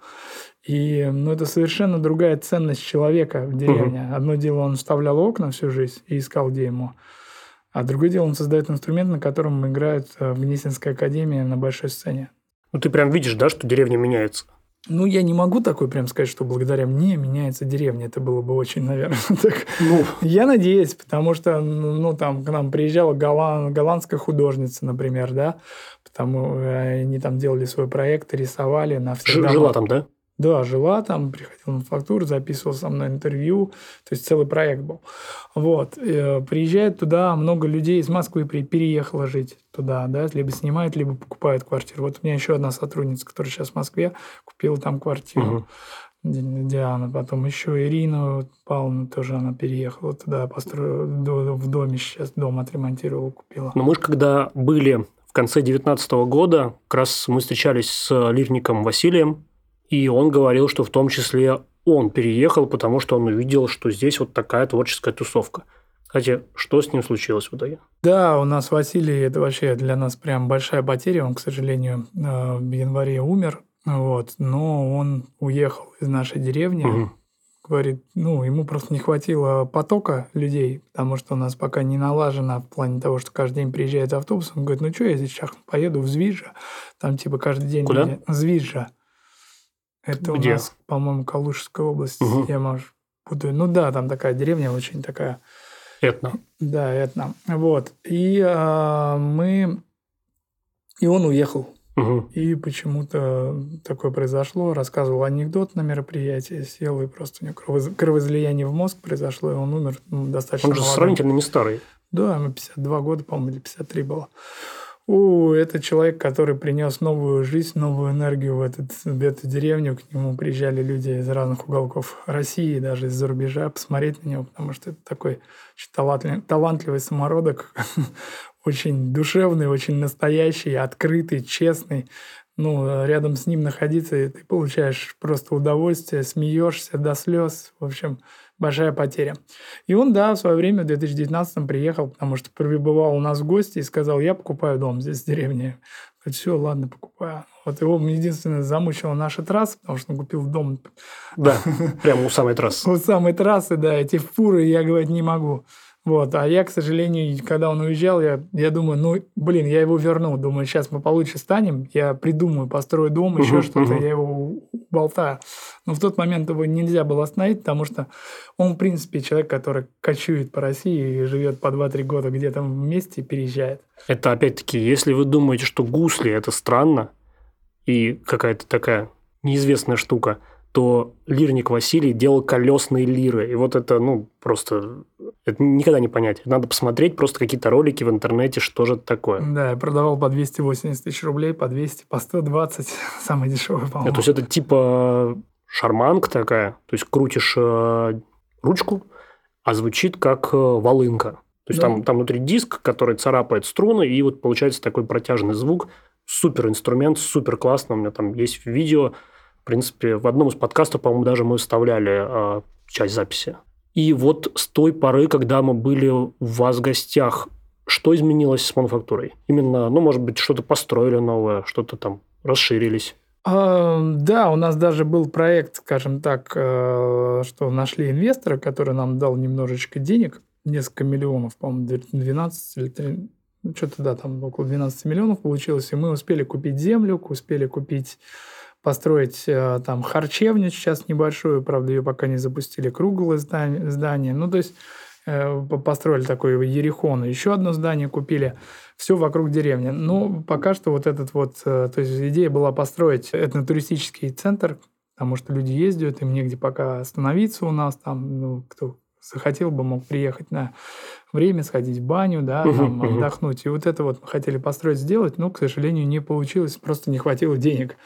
И ну, это совершенно другая ценность человека в деревне. Одно дело, он вставлял окна всю жизнь и искал, где ему. А другое дело, он создает инструмент, на котором играют э, в Гнесинской академии на большой сцене. Ну, ты прям видишь, да, что деревня меняется. Ну, я не могу такой прям сказать, что благодаря мне меняется деревня. Это было бы очень, наверное, так. Ну, Я надеюсь, потому что, ну, ну, там к нам приезжала голланд- голландская художница, например, да, потому э, они там делали свой проект, рисовали на домах. жила там, да? Да, жила там, приходила на фактуру, записывал со мной интервью, то есть целый проект был. Вот. Э, Приезжает туда много людей из Москвы переехало жить туда, да, либо снимают, либо покупают квартиру. Вот у меня еще одна сотрудница, которая сейчас в Москве, купила там квартиру. Ди- Диана, потом еще Ирина Павловна тоже она переехала туда, построила в доме сейчас, дом отремонтировала, купила. Но мы же когда были в конце 19 года, как раз мы встречались с лирником Василием, и он говорил, что в том числе он переехал, потому что он увидел, что здесь вот такая творческая тусовка. Кстати, что с ним случилось в итоге? Да, у нас Василий, это вообще для нас прям большая потеря. Он, к сожалению, э, в январе умер. Вот, но он уехал из нашей деревни. Мгм. Говорит, ну, ему просто не хватило потока людей, потому что у нас пока не налажено в плане того, что каждый день приезжает автобус. Он говорит, ну что, я здесь сейчас поеду в Звижа. Там типа каждый день... Куда? Звижа. Это Где? у нас, по-моему, Калужская область. Мгм. Я, может, буду... Ну да, там такая деревня очень такая Этно. да, это. Вот. И а, мы... И он уехал. Мгм. И почему-то такое произошло. Рассказывал анекдот на мероприятии. Сел и просто у него кровоиз- кровоизлияние в мозг произошло, и он умер ну, достаточно Он же молодым. сравнительно не старый. Да, ему 52 года, по-моему, или 53 было. У, это человек, который принес новую жизнь, новую энергию в, этот, в эту деревню. К нему приезжали люди из разных уголков России, даже из-за рубежа, посмотреть на него, потому что это такой талантливый, талантливый самородок, очень душевный, очень настоящий, открытый, честный. Ну, рядом с ним находиться, и ты получаешь просто удовольствие, смеешься до слез. В общем, большая потеря. И он, да, в свое время, в 2019 приехал, потому что прибывал у нас в гости и сказал, я покупаю дом здесь, в деревне. Говорит, все, ладно, покупаю. Вот его единственное замучила наша трасса, потому что он купил дом Да, прямо у самой трассы. у самой трассы, да, эти фуры я говорить не могу. Вот. А я, к сожалению, когда он уезжал, я, я думаю, ну, блин, я его верну. Думаю, сейчас мы получше станем, я придумаю, построю дом, еще Мгм, что-то, мгм. я его болтаю. Но в тот момент его нельзя было остановить, потому что он, в принципе, человек, который кочует по России и живет по 2-3 года где-то вместе и переезжает. Это опять-таки, если вы думаете, что гусли – это странно и какая-то такая неизвестная штука, то лирник Василий делал колесные лиры. И вот это, ну, просто... Это никогда не понять. Надо посмотреть просто какие-то ролики в интернете, что же это такое. Да, я продавал по 280 тысяч рублей, по 200, по 120. Самый дешевый, по-моему. То есть, это типа шарманка такая. То есть, крутишь э, ручку, а звучит как э, волынка. То есть, да. там, там внутри диск, который царапает струны, и вот получается такой протяжный звук. Супер инструмент, супер классно. У меня там есть видео, принципе, в одном из подкастов, по-моему, даже мы вставляли э, часть записи. И вот с той поры, когда мы были у вас в гостях, что изменилось с мануфактурой? Именно, ну, может быть, что-то построили новое, что-то там расширились? А, да, у нас даже был проект, скажем так, э, что нашли инвестора, который нам дал немножечко денег, несколько миллионов, по-моему, 12 или 3, ну, что-то, да, там около 12 миллионов получилось, и мы успели купить землю, успели купить построить э, там харчевню сейчас небольшую, правда, ее пока не запустили, круглое здание. здание. Ну, то есть э, построили такой Ерехон, еще одно здание купили, все вокруг деревни. Но пока что вот этот вот, э, то есть идея была построить этнотуристический центр, потому что люди ездят, им негде пока остановиться у нас, там, ну, кто захотел бы, мог приехать на время, сходить в баню, да, там, отдохнуть. И вот это вот мы хотели построить, сделать, но, к сожалению, не получилось, просто не хватило денег.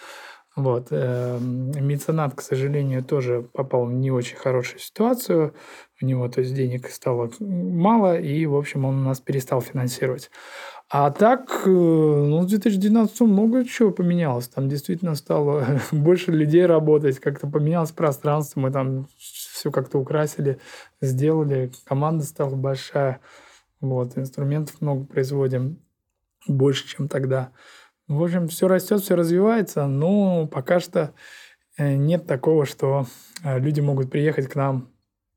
Вот. Эм, меценат, к сожалению, тоже попал в не очень хорошую ситуацию. У него, то есть, денег стало мало, и, в общем, он нас перестал финансировать. А так, э, ну, в 2012 много чего поменялось. Там действительно стало больше людей работать, как-то поменялось пространство, мы там все как-то украсили, сделали, команда стала большая, вот, инструментов много производим, больше, чем тогда. В общем, все растет, все развивается, но пока что э, нет такого, что э, люди могут приехать к нам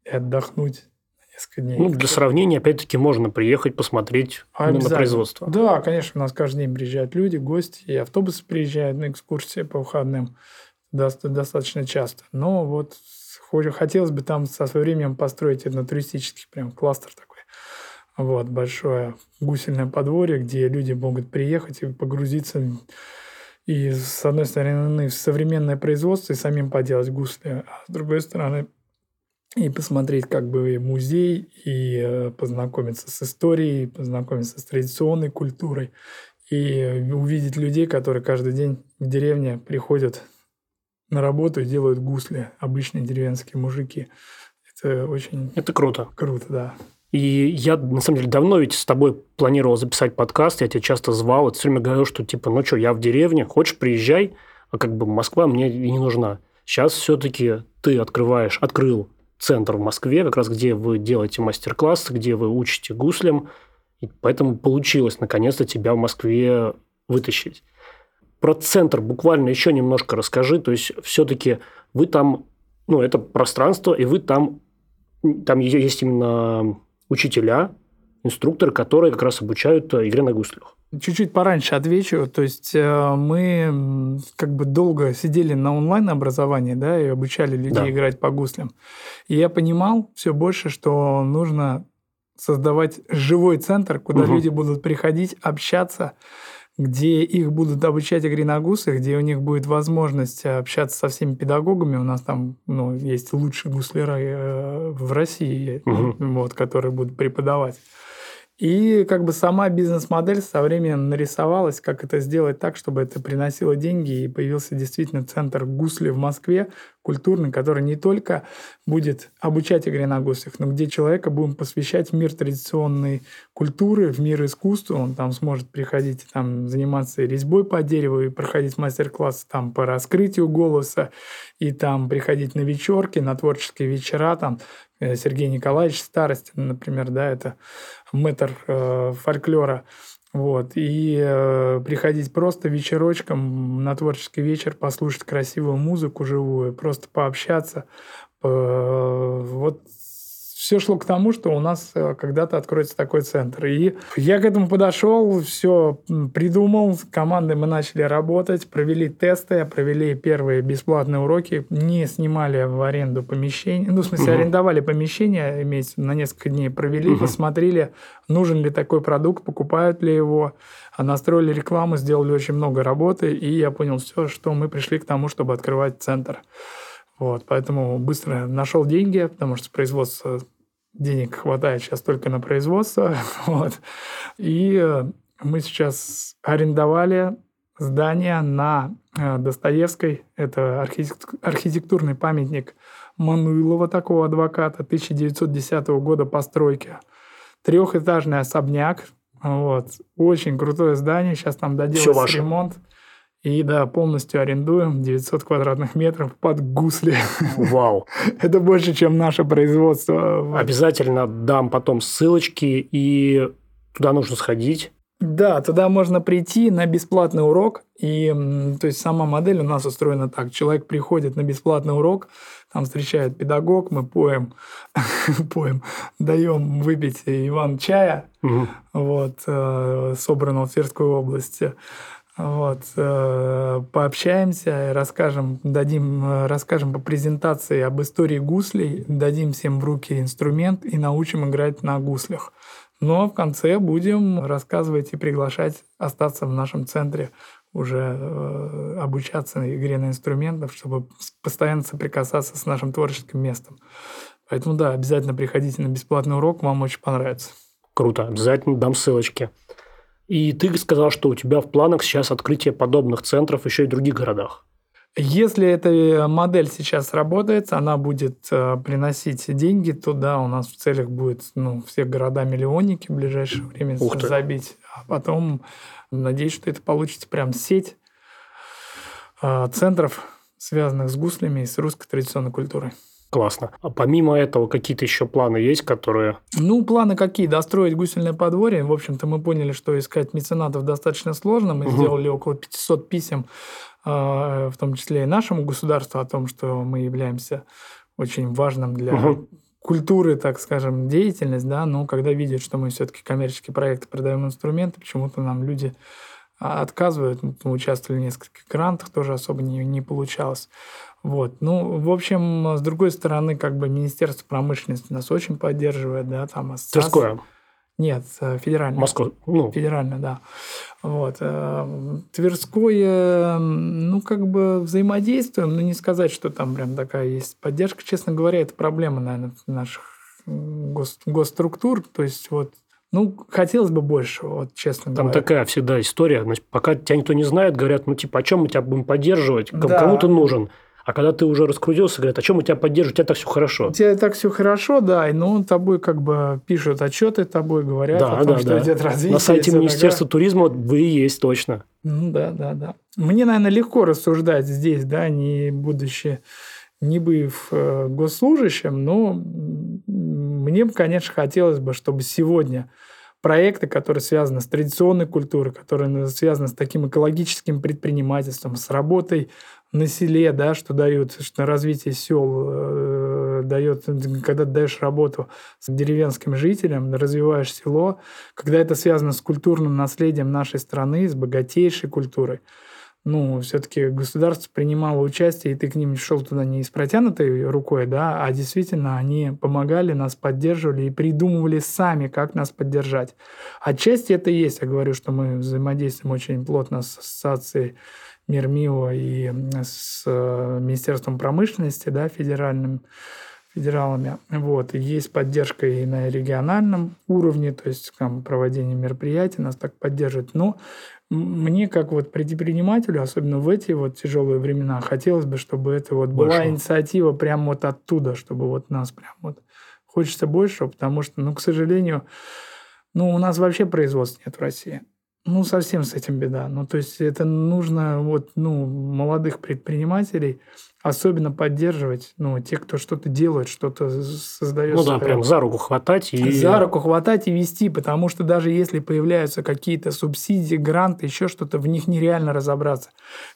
и отдохнуть несколько дней. Ну, для сравнения, опять-таки, можно приехать, посмотреть на производство. Да, конечно, у нас каждый день приезжают люди, гости, и автобусы приезжают на экскурсии по выходным достаточно часто. Но вот хотелось бы там со временем построить это туристический прям кластер такой вот, большое гусельное подворье, где люди могут приехать и погрузиться и, с одной стороны, в современное производство и самим поделать гусли, а с другой стороны, и посмотреть как бы музей, и э, познакомиться с историей, познакомиться с традиционной культурой, и увидеть людей, которые каждый день в деревне приходят на работу и делают гусли, обычные деревенские мужики. Это очень... Это круто. Круто, да. И я, на самом деле, давно ведь с тобой планировал записать подкаст, я тебя часто звал, и все время говорил, что типа, ну что, я в деревне, хочешь, приезжай, а как бы Москва мне и не нужна. Сейчас все-таки ты открываешь, открыл центр в Москве, как раз где вы делаете мастер-классы, где вы учите гуслям, и поэтому получилось наконец-то тебя в Москве вытащить. Про центр буквально еще немножко расскажи, то есть все-таки вы там, ну, это пространство, и вы там, там есть именно учителя, инструкторы, которые как раз обучают э, игре на гуслях. Чуть-чуть пораньше отвечу. То есть э, мы как бы долго сидели на онлайн-образовании, да, и обучали людей да. играть по гуслям. И я понимал все больше, что нужно создавать живой центр, куда угу. люди будут приходить, общаться, где их будут обучать игре на гуслях, где у них будет возможность общаться со всеми педагогами. У нас там ну, есть лучшие гусляры э, в России, угу. вот, которые будут преподавать. И как бы сама бизнес-модель со временем нарисовалась, как это сделать так, чтобы это приносило деньги, и появился действительно центр гусли в Москве, культурный, который не только будет обучать игре на гуслях, но где человека будем посвящать в мир традиционной культуры, в мир искусства. Он там сможет приходить там заниматься резьбой по дереву и проходить мастер-классы там по раскрытию голоса, и там приходить на вечерки, на творческие вечера, там Сергей Николаевич Старостин, например, да, это мэтр э, фольклора. Вот. И э, приходить просто вечерочком на творческий вечер, послушать красивую музыку живую, просто пообщаться. Э, вот все шло к тому, что у нас э, когда-то откроется такой центр. И я к этому подошел, все придумал, с командой мы начали работать, провели тесты, провели первые бесплатные уроки, не снимали в аренду помещение, ну, в смысле, угу. арендовали помещение, имеется на несколько дней, провели, угу. посмотрели, нужен ли такой продукт, покупают ли его, а настроили рекламу, сделали очень много работы, и я понял все, что мы пришли к тому, чтобы открывать центр. Вот, поэтому быстро нашел деньги, потому что производство денег хватает сейчас только на производство. Вот. И э, мы сейчас арендовали здание на э, Достоевской. Это архитектурный памятник Мануилова, такого адвоката, 1910 года постройки. Трехэтажный особняк. Вот. Очень крутое здание. Сейчас там доделался ремонт. И да, полностью арендуем 900 квадратных метров под гусли. Вау. Это больше, чем наше производство. Обязательно дам потом ссылочки, и туда нужно сходить. Да, туда можно прийти на бесплатный урок. И то есть сама модель у нас устроена так. Человек приходит на бесплатный урок, там встречает педагог, мы поем, поем, даем выпить Иван чая, угу. вот, э, собранного в Тверской области. Вот, э, пообщаемся, расскажем, дадим, э, расскажем по презентации об истории гуслей, дадим всем в руки инструмент и научим играть на гуслях. Но в конце будем рассказывать и приглашать остаться в нашем центре уже э, обучаться игре на инструментах, чтобы постоянно соприкасаться с нашим творческим местом. Поэтому да, обязательно приходите на бесплатный урок, вам очень понравится. Круто, обязательно дам ссылочки. И ты сказал, что у тебя в планах сейчас открытие подобных центров еще и в других городах. Если эта модель сейчас работает, она будет э, приносить деньги, то да, у нас в целях будет ну, все города-миллионники в ближайшее время забить. А потом, надеюсь, что это получится прям сеть э, центров, связанных с гуслями и с русской традиционной культурой. Классно. А помимо этого какие-то еще планы есть, которые... Ну, планы какие? Достроить гусельное подворье. В общем-то, мы поняли, что искать меценатов достаточно сложно. Мы угу. сделали около 500 писем, а, в том числе и нашему государству, о том, что мы являемся очень важным для угу. культуры, так скажем, деятельность, да, но когда видят, что мы все-таки коммерческие проекты продаем инструменты, почему-то нам люди а, отказывают. Мы участвовали в нескольких грантах, тоже особо не, не получалось. Вот. Ну, в общем, с другой стороны, как бы Министерство промышленности нас очень поддерживает, да, там Тверское? Нет, э, федеральное. Москва, ну. Федеральное, да. Вот. Э, Тверское, ну, как бы взаимодействуем, но не сказать, что там прям такая есть поддержка. Честно говоря, это проблема, наверное, наших гос, госструктур. То есть, вот ну, хотелось бы больше, вот честно Там говоря. такая всегда история. Значит, пока тебя никто не знает, говорят, ну, типа, о чем мы тебя будем поддерживать? Да. Кому ты нужен? А когда ты уже раскрутился, говорят, о чем мы тебя поддерживаем, у тебя так все хорошо. У тебя так все хорошо, да, и ну, тобой как бы пишут отчеты, тобой говорят да, о том, да, что да. идет развитие. На сайте Министерства такое. туризма вы и есть точно. Ну да, да, да. Мне, наверное, легко рассуждать здесь, да, не будучи, не быв э, госслужащим, но мне бы, конечно, хотелось бы, чтобы сегодня проекты, которые связаны с традиционной культурой, которые связаны с таким экологическим предпринимательством, с работой на селе, да, что дают, что развитие сел э, дает, когда ты даешь работу с деревенским жителям, развиваешь село, когда это связано с культурным наследием нашей страны, с богатейшей культурой, ну, все-таки государство принимало участие, и ты к ним шел туда не с протянутой рукой, да, а действительно они помогали, нас поддерживали и придумывали сами, как нас поддержать. Отчасти это есть. Я говорю, что мы взаимодействуем очень плотно с ассоциацией Мирмио и с э, Министерством промышленности, да, федеральным, федералами. Вот. И есть поддержка и на региональном уровне, то есть там, проводение мероприятий нас так поддерживают. Но мне, как вот предпринимателю, особенно в эти вот тяжелые времена, хотелось бы, чтобы это вот Больше. была инициатива прямо вот оттуда, чтобы вот нас прям вот хочется больше, потому что, ну, к сожалению, ну, у нас вообще производства нет в России. Ну, совсем с этим беда. Ну, то есть это нужно вот, ну, молодых предпринимателей особенно поддерживать, ну, те, кто что-то делает, что-то создает. Ну да, прям за руку хватать и... За руку хватать и вести, потому что даже если появляются какие-то субсидии, гранты, еще что-то, в них нереально разобраться.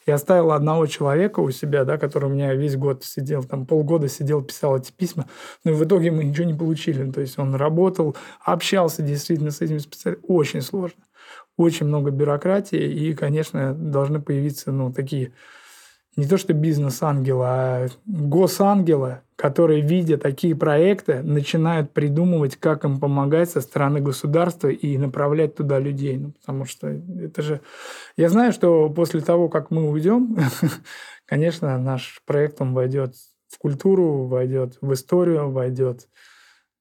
Я оставил одного человека у себя, да, который у меня весь год сидел, там полгода сидел, писал эти письма, но в итоге мы ничего не получили. То есть он работал, общался действительно с этими специалистами. Очень сложно очень много бюрократии, и, конечно, должны появиться ну, такие не то что бизнес-ангелы, а госангелы, которые, видя такие проекты, начинают придумывать, как им помогать со стороны государства и направлять туда людей. Ну, потому что это же... Я знаю, что после того, как мы уйдем, конечно, наш проект, он войдет в культуру, войдет в историю, войдет,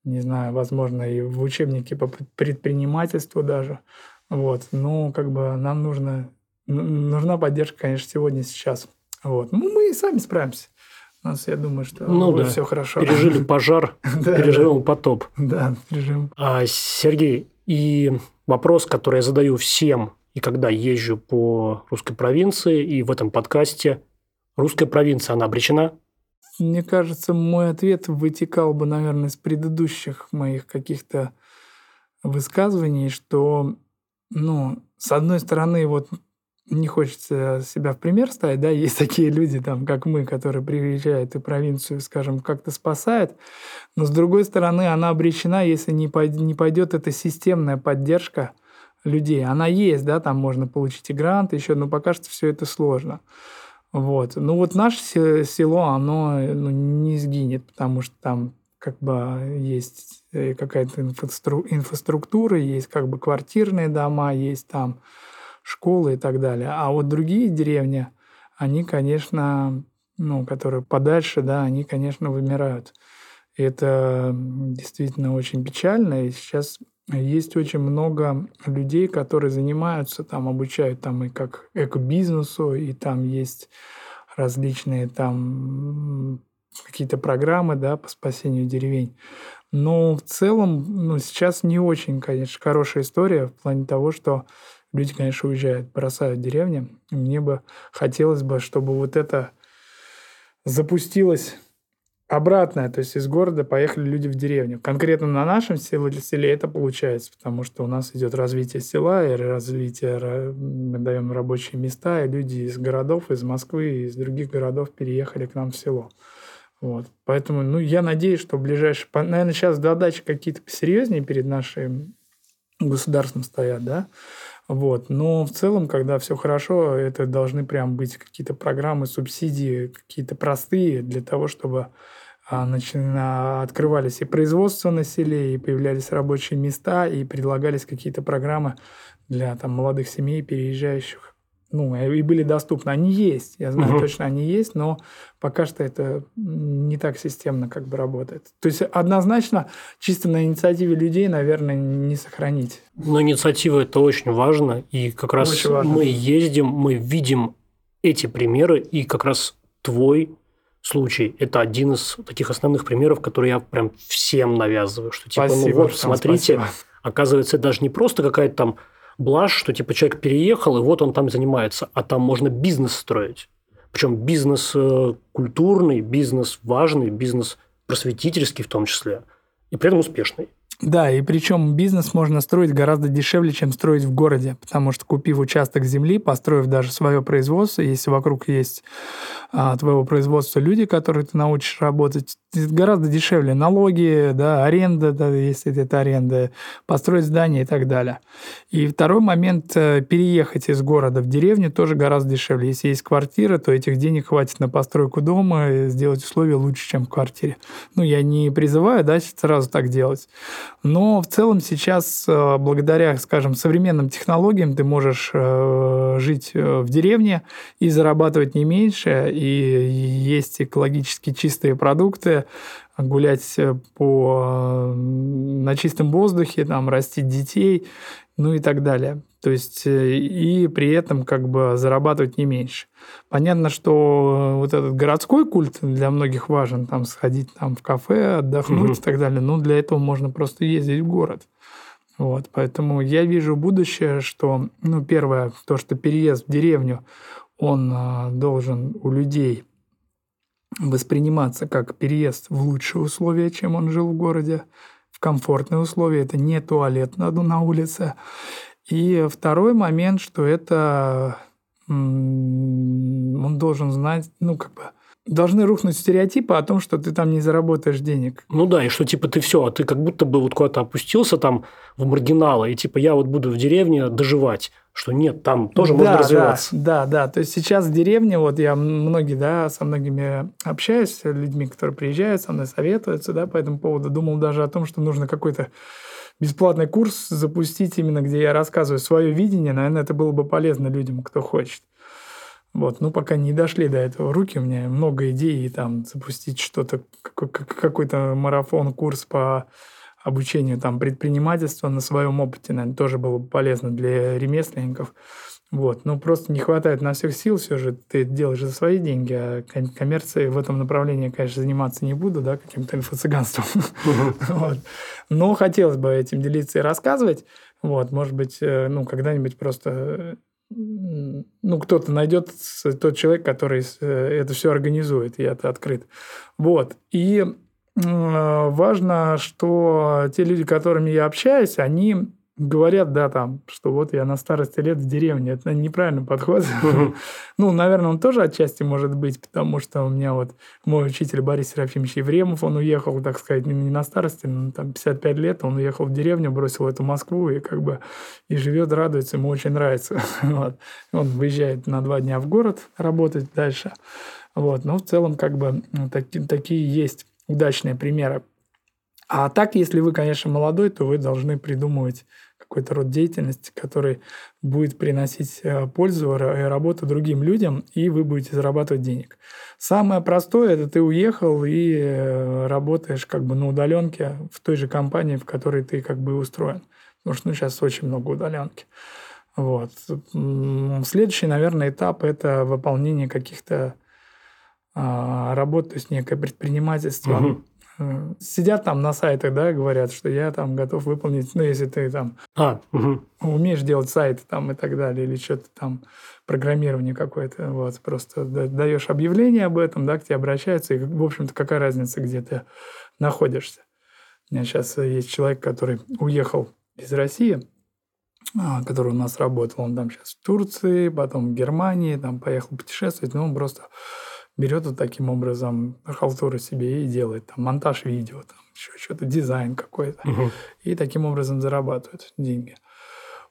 не знаю, возможно, и в учебники по предпринимательству даже. Вот. Ну, как бы нам нужно, нужна поддержка, конечно, сегодня, сейчас. Вот. Ну, мы и сами справимся. У нас, я думаю, что ну, да. все хорошо. Пережили пожар, переживем потоп. Да, переживем. А, Сергей, и вопрос, который я задаю всем, и когда езжу по русской провинции, и в этом подкасте, русская провинция, она обречена? Мне кажется, мой ответ вытекал бы, наверное, из предыдущих моих каких-то высказываний, что, ну, с одной стороны, вот не хочется себя в пример ставить, да, есть такие люди, там, как мы, которые приезжают и провинцию, скажем, как-то спасают, но с другой стороны, она обречена, если не пойдет эта системная поддержка людей. Она есть, да, там можно получить и грант, еще, но пока что все это сложно. Вот. Ну вот наше село, оно ну, не сгинет, потому что там как бы есть э, какая-то инфраструктура, есть как бы квартирные дома, есть там школы и так далее. А вот другие деревни, они, конечно, ну, которые подальше, да, они, конечно, вымирают. И это действительно очень печально. И сейчас есть очень много людей, которые занимаются, там, обучают там и как экобизнесу, и там есть различные там какие-то программы, да, по спасению деревень. Но в целом, ну, сейчас не очень, конечно, хорошая история в плане того, что Люди, конечно, уезжают, бросают деревни. Мне бы хотелось бы, чтобы вот это запустилось обратное, то есть из города поехали люди в деревню. Конкретно на нашем селе, селе это получается, потому что у нас идет развитие села и развитие, мы даем рабочие места, и люди из городов, из Москвы, из других городов переехали к нам в село. Вот. Поэтому, ну, я надеюсь, что в ближайшие... Наверное, сейчас задачи какие-то посерьезнее перед нашим государством стоят, да? Вот. Но в целом, когда все хорошо, это должны прям быть какие-то программы, субсидии, какие-то простые для того, чтобы а, начина... открывались и производства на селе, и появлялись рабочие места, и предлагались какие-то программы для там, молодых семей, переезжающих ну, и были доступны. Они есть, я знаю угу. точно, они есть, но пока что это не так системно как бы работает. То есть однозначно чисто на инициативе людей, наверное, не сохранить. Но инициатива это очень важно, и как раз важно. мы ездим, мы видим эти примеры, и как раз твой случай – это один из таких основных примеров, которые я прям всем навязываю, что типа, спасибо, ну вот, смотрите, спасибо. оказывается, это даже не просто какая-то там блажь, что типа человек переехал, и вот он там занимается, а там можно бизнес строить. Причем бизнес э, культурный, бизнес важный, бизнес просветительский в том числе, и при этом успешный. Да, и причем бизнес можно строить гораздо дешевле, чем строить в городе, потому что купив участок земли, построив даже свое производство, если вокруг есть а, твоего производства люди, которые ты научишь работать, гораздо дешевле налоги, да, аренда, да, если это аренда, построить здание и так далее. И второй момент, э, переехать из города в деревню тоже гораздо дешевле. Если есть квартира, то этих денег хватит на постройку дома и сделать условия лучше, чем в квартире. Ну, я не призываю, да, сразу так делать. Но в целом сейчас, э, благодаря, скажем, современным технологиям, ты можешь э, жить э, в деревне и зарабатывать не меньше, и есть экологически чистые продукты, гулять по, на чистом воздухе, там, растить детей, ну и так далее. То есть и при этом как бы зарабатывать не меньше. Понятно, что вот этот городской культ для многих важен, там сходить там в кафе, отдохнуть угу. и так далее. Но для этого можно просто ездить в город. Вот, поэтому я вижу будущее, что, ну, первое, то, что переезд в деревню, он а, должен у людей восприниматься как переезд в лучшие условия, чем он жил в городе, комфортные условия. Это не туалет на, на улице. И второй момент, что это он должен знать, ну, как бы, должны рухнуть стереотипы о том, что ты там не заработаешь денег. Ну да, и что типа ты все, а ты как будто бы вот куда-то опустился там в маргиналы, и типа я вот буду в деревне доживать, что нет, там тоже да, можно развиваться. Да, да, да, то есть сейчас в деревне, вот я многие, да, со многими общаюсь, с людьми, которые приезжают, со мной советуются, да, по этому поводу, думал даже о том, что нужно какой-то бесплатный курс запустить именно, где я рассказываю свое видение, наверное, это было бы полезно людям, кто хочет. Вот, ну, пока не дошли до этого руки, у меня много идей, там, запустить что-то, какой-то марафон, курс по обучению там предпринимательства на своем опыте, наверное, тоже было бы полезно для ремесленников. Вот. Ну, просто не хватает на всех сил, все же ты делаешь за свои деньги, а коммерцией в этом направлении, конечно, заниматься не буду, да, каким-то инфо-цыганством. Но хотелось бы этим делиться и рассказывать. Вот, может быть, э, ну, когда-нибудь просто ну, кто-то найдет тот человек, который э, это все организует, и это открыт. Вот. И важно, что те люди, с которыми я общаюсь, они говорят, да, там, что вот я на старости лет в деревне. Это неправильный подход. ну, наверное, он тоже отчасти может быть, потому что у меня вот мой учитель Борис Серафимович Евремов, он уехал, так сказать, не на старости, но там 55 лет, он уехал в деревню, бросил эту Москву и как бы и живет, радуется, ему очень нравится. вот. Он выезжает на два дня в город работать дальше. Вот. Но в целом как бы таки, такие есть удачные примеры. А так, если вы, конечно, молодой, то вы должны придумывать какой-то род деятельности, который будет приносить э, пользу и работу другим людям, и вы будете зарабатывать денег. Самое простое – это ты уехал и э, работаешь как бы на удаленке в той же компании, в которой ты как бы устроен. Потому что ну, сейчас очень много удаленки. Вот. Следующий, наверное, этап – это выполнение каких-то а, работ, то есть некое предпринимательство. Угу сидят там на сайтах, да, говорят, что я там готов выполнить, ну, если ты там а, угу. умеешь делать сайты там и так далее, или что-то там, программирование какое-то, вот, просто даешь объявление об этом, да, к тебе обращаются, и, в общем-то, какая разница, где ты находишься. У меня сейчас есть человек, который уехал из России, а, который у нас работал, он там сейчас в Турции, потом в Германии, там поехал путешествовать, но он просто берет вот таким образом халтуру себе и делает там монтаж видео, там еще что-то, дизайн какой-то. Угу. И таким образом зарабатывает деньги.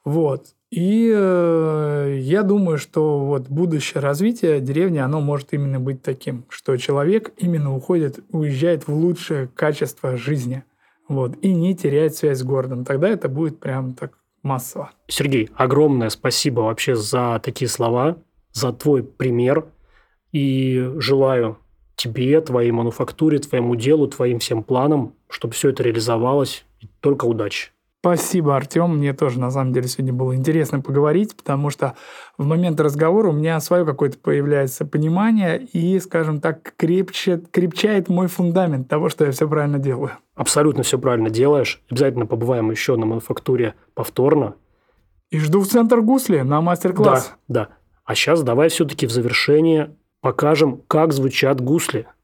Вот. И э, я думаю, что вот будущее развитие деревни, оно может именно быть таким, что человек именно уходит, уезжает в лучшее качество жизни, вот, и не теряет связь с городом. Тогда это будет прям так массово. Сергей, огромное спасибо вообще за такие слова, за твой пример – и желаю тебе, твоей мануфактуре, твоему делу, твоим всем планам, чтобы все это реализовалось. И только удачи. Спасибо, Артем. Мне тоже, на самом деле, сегодня было интересно поговорить, потому что в момент разговора у меня свое какое-то появляется понимание и, скажем так, крепче, крепчает мой фундамент того, что я все правильно делаю. Абсолютно все правильно делаешь. Обязательно побываем еще на мануфактуре повторно. И жду в центр Гусли на мастер-класс. Да, да. А сейчас давай все-таки в завершение покажем, как звучат гусли –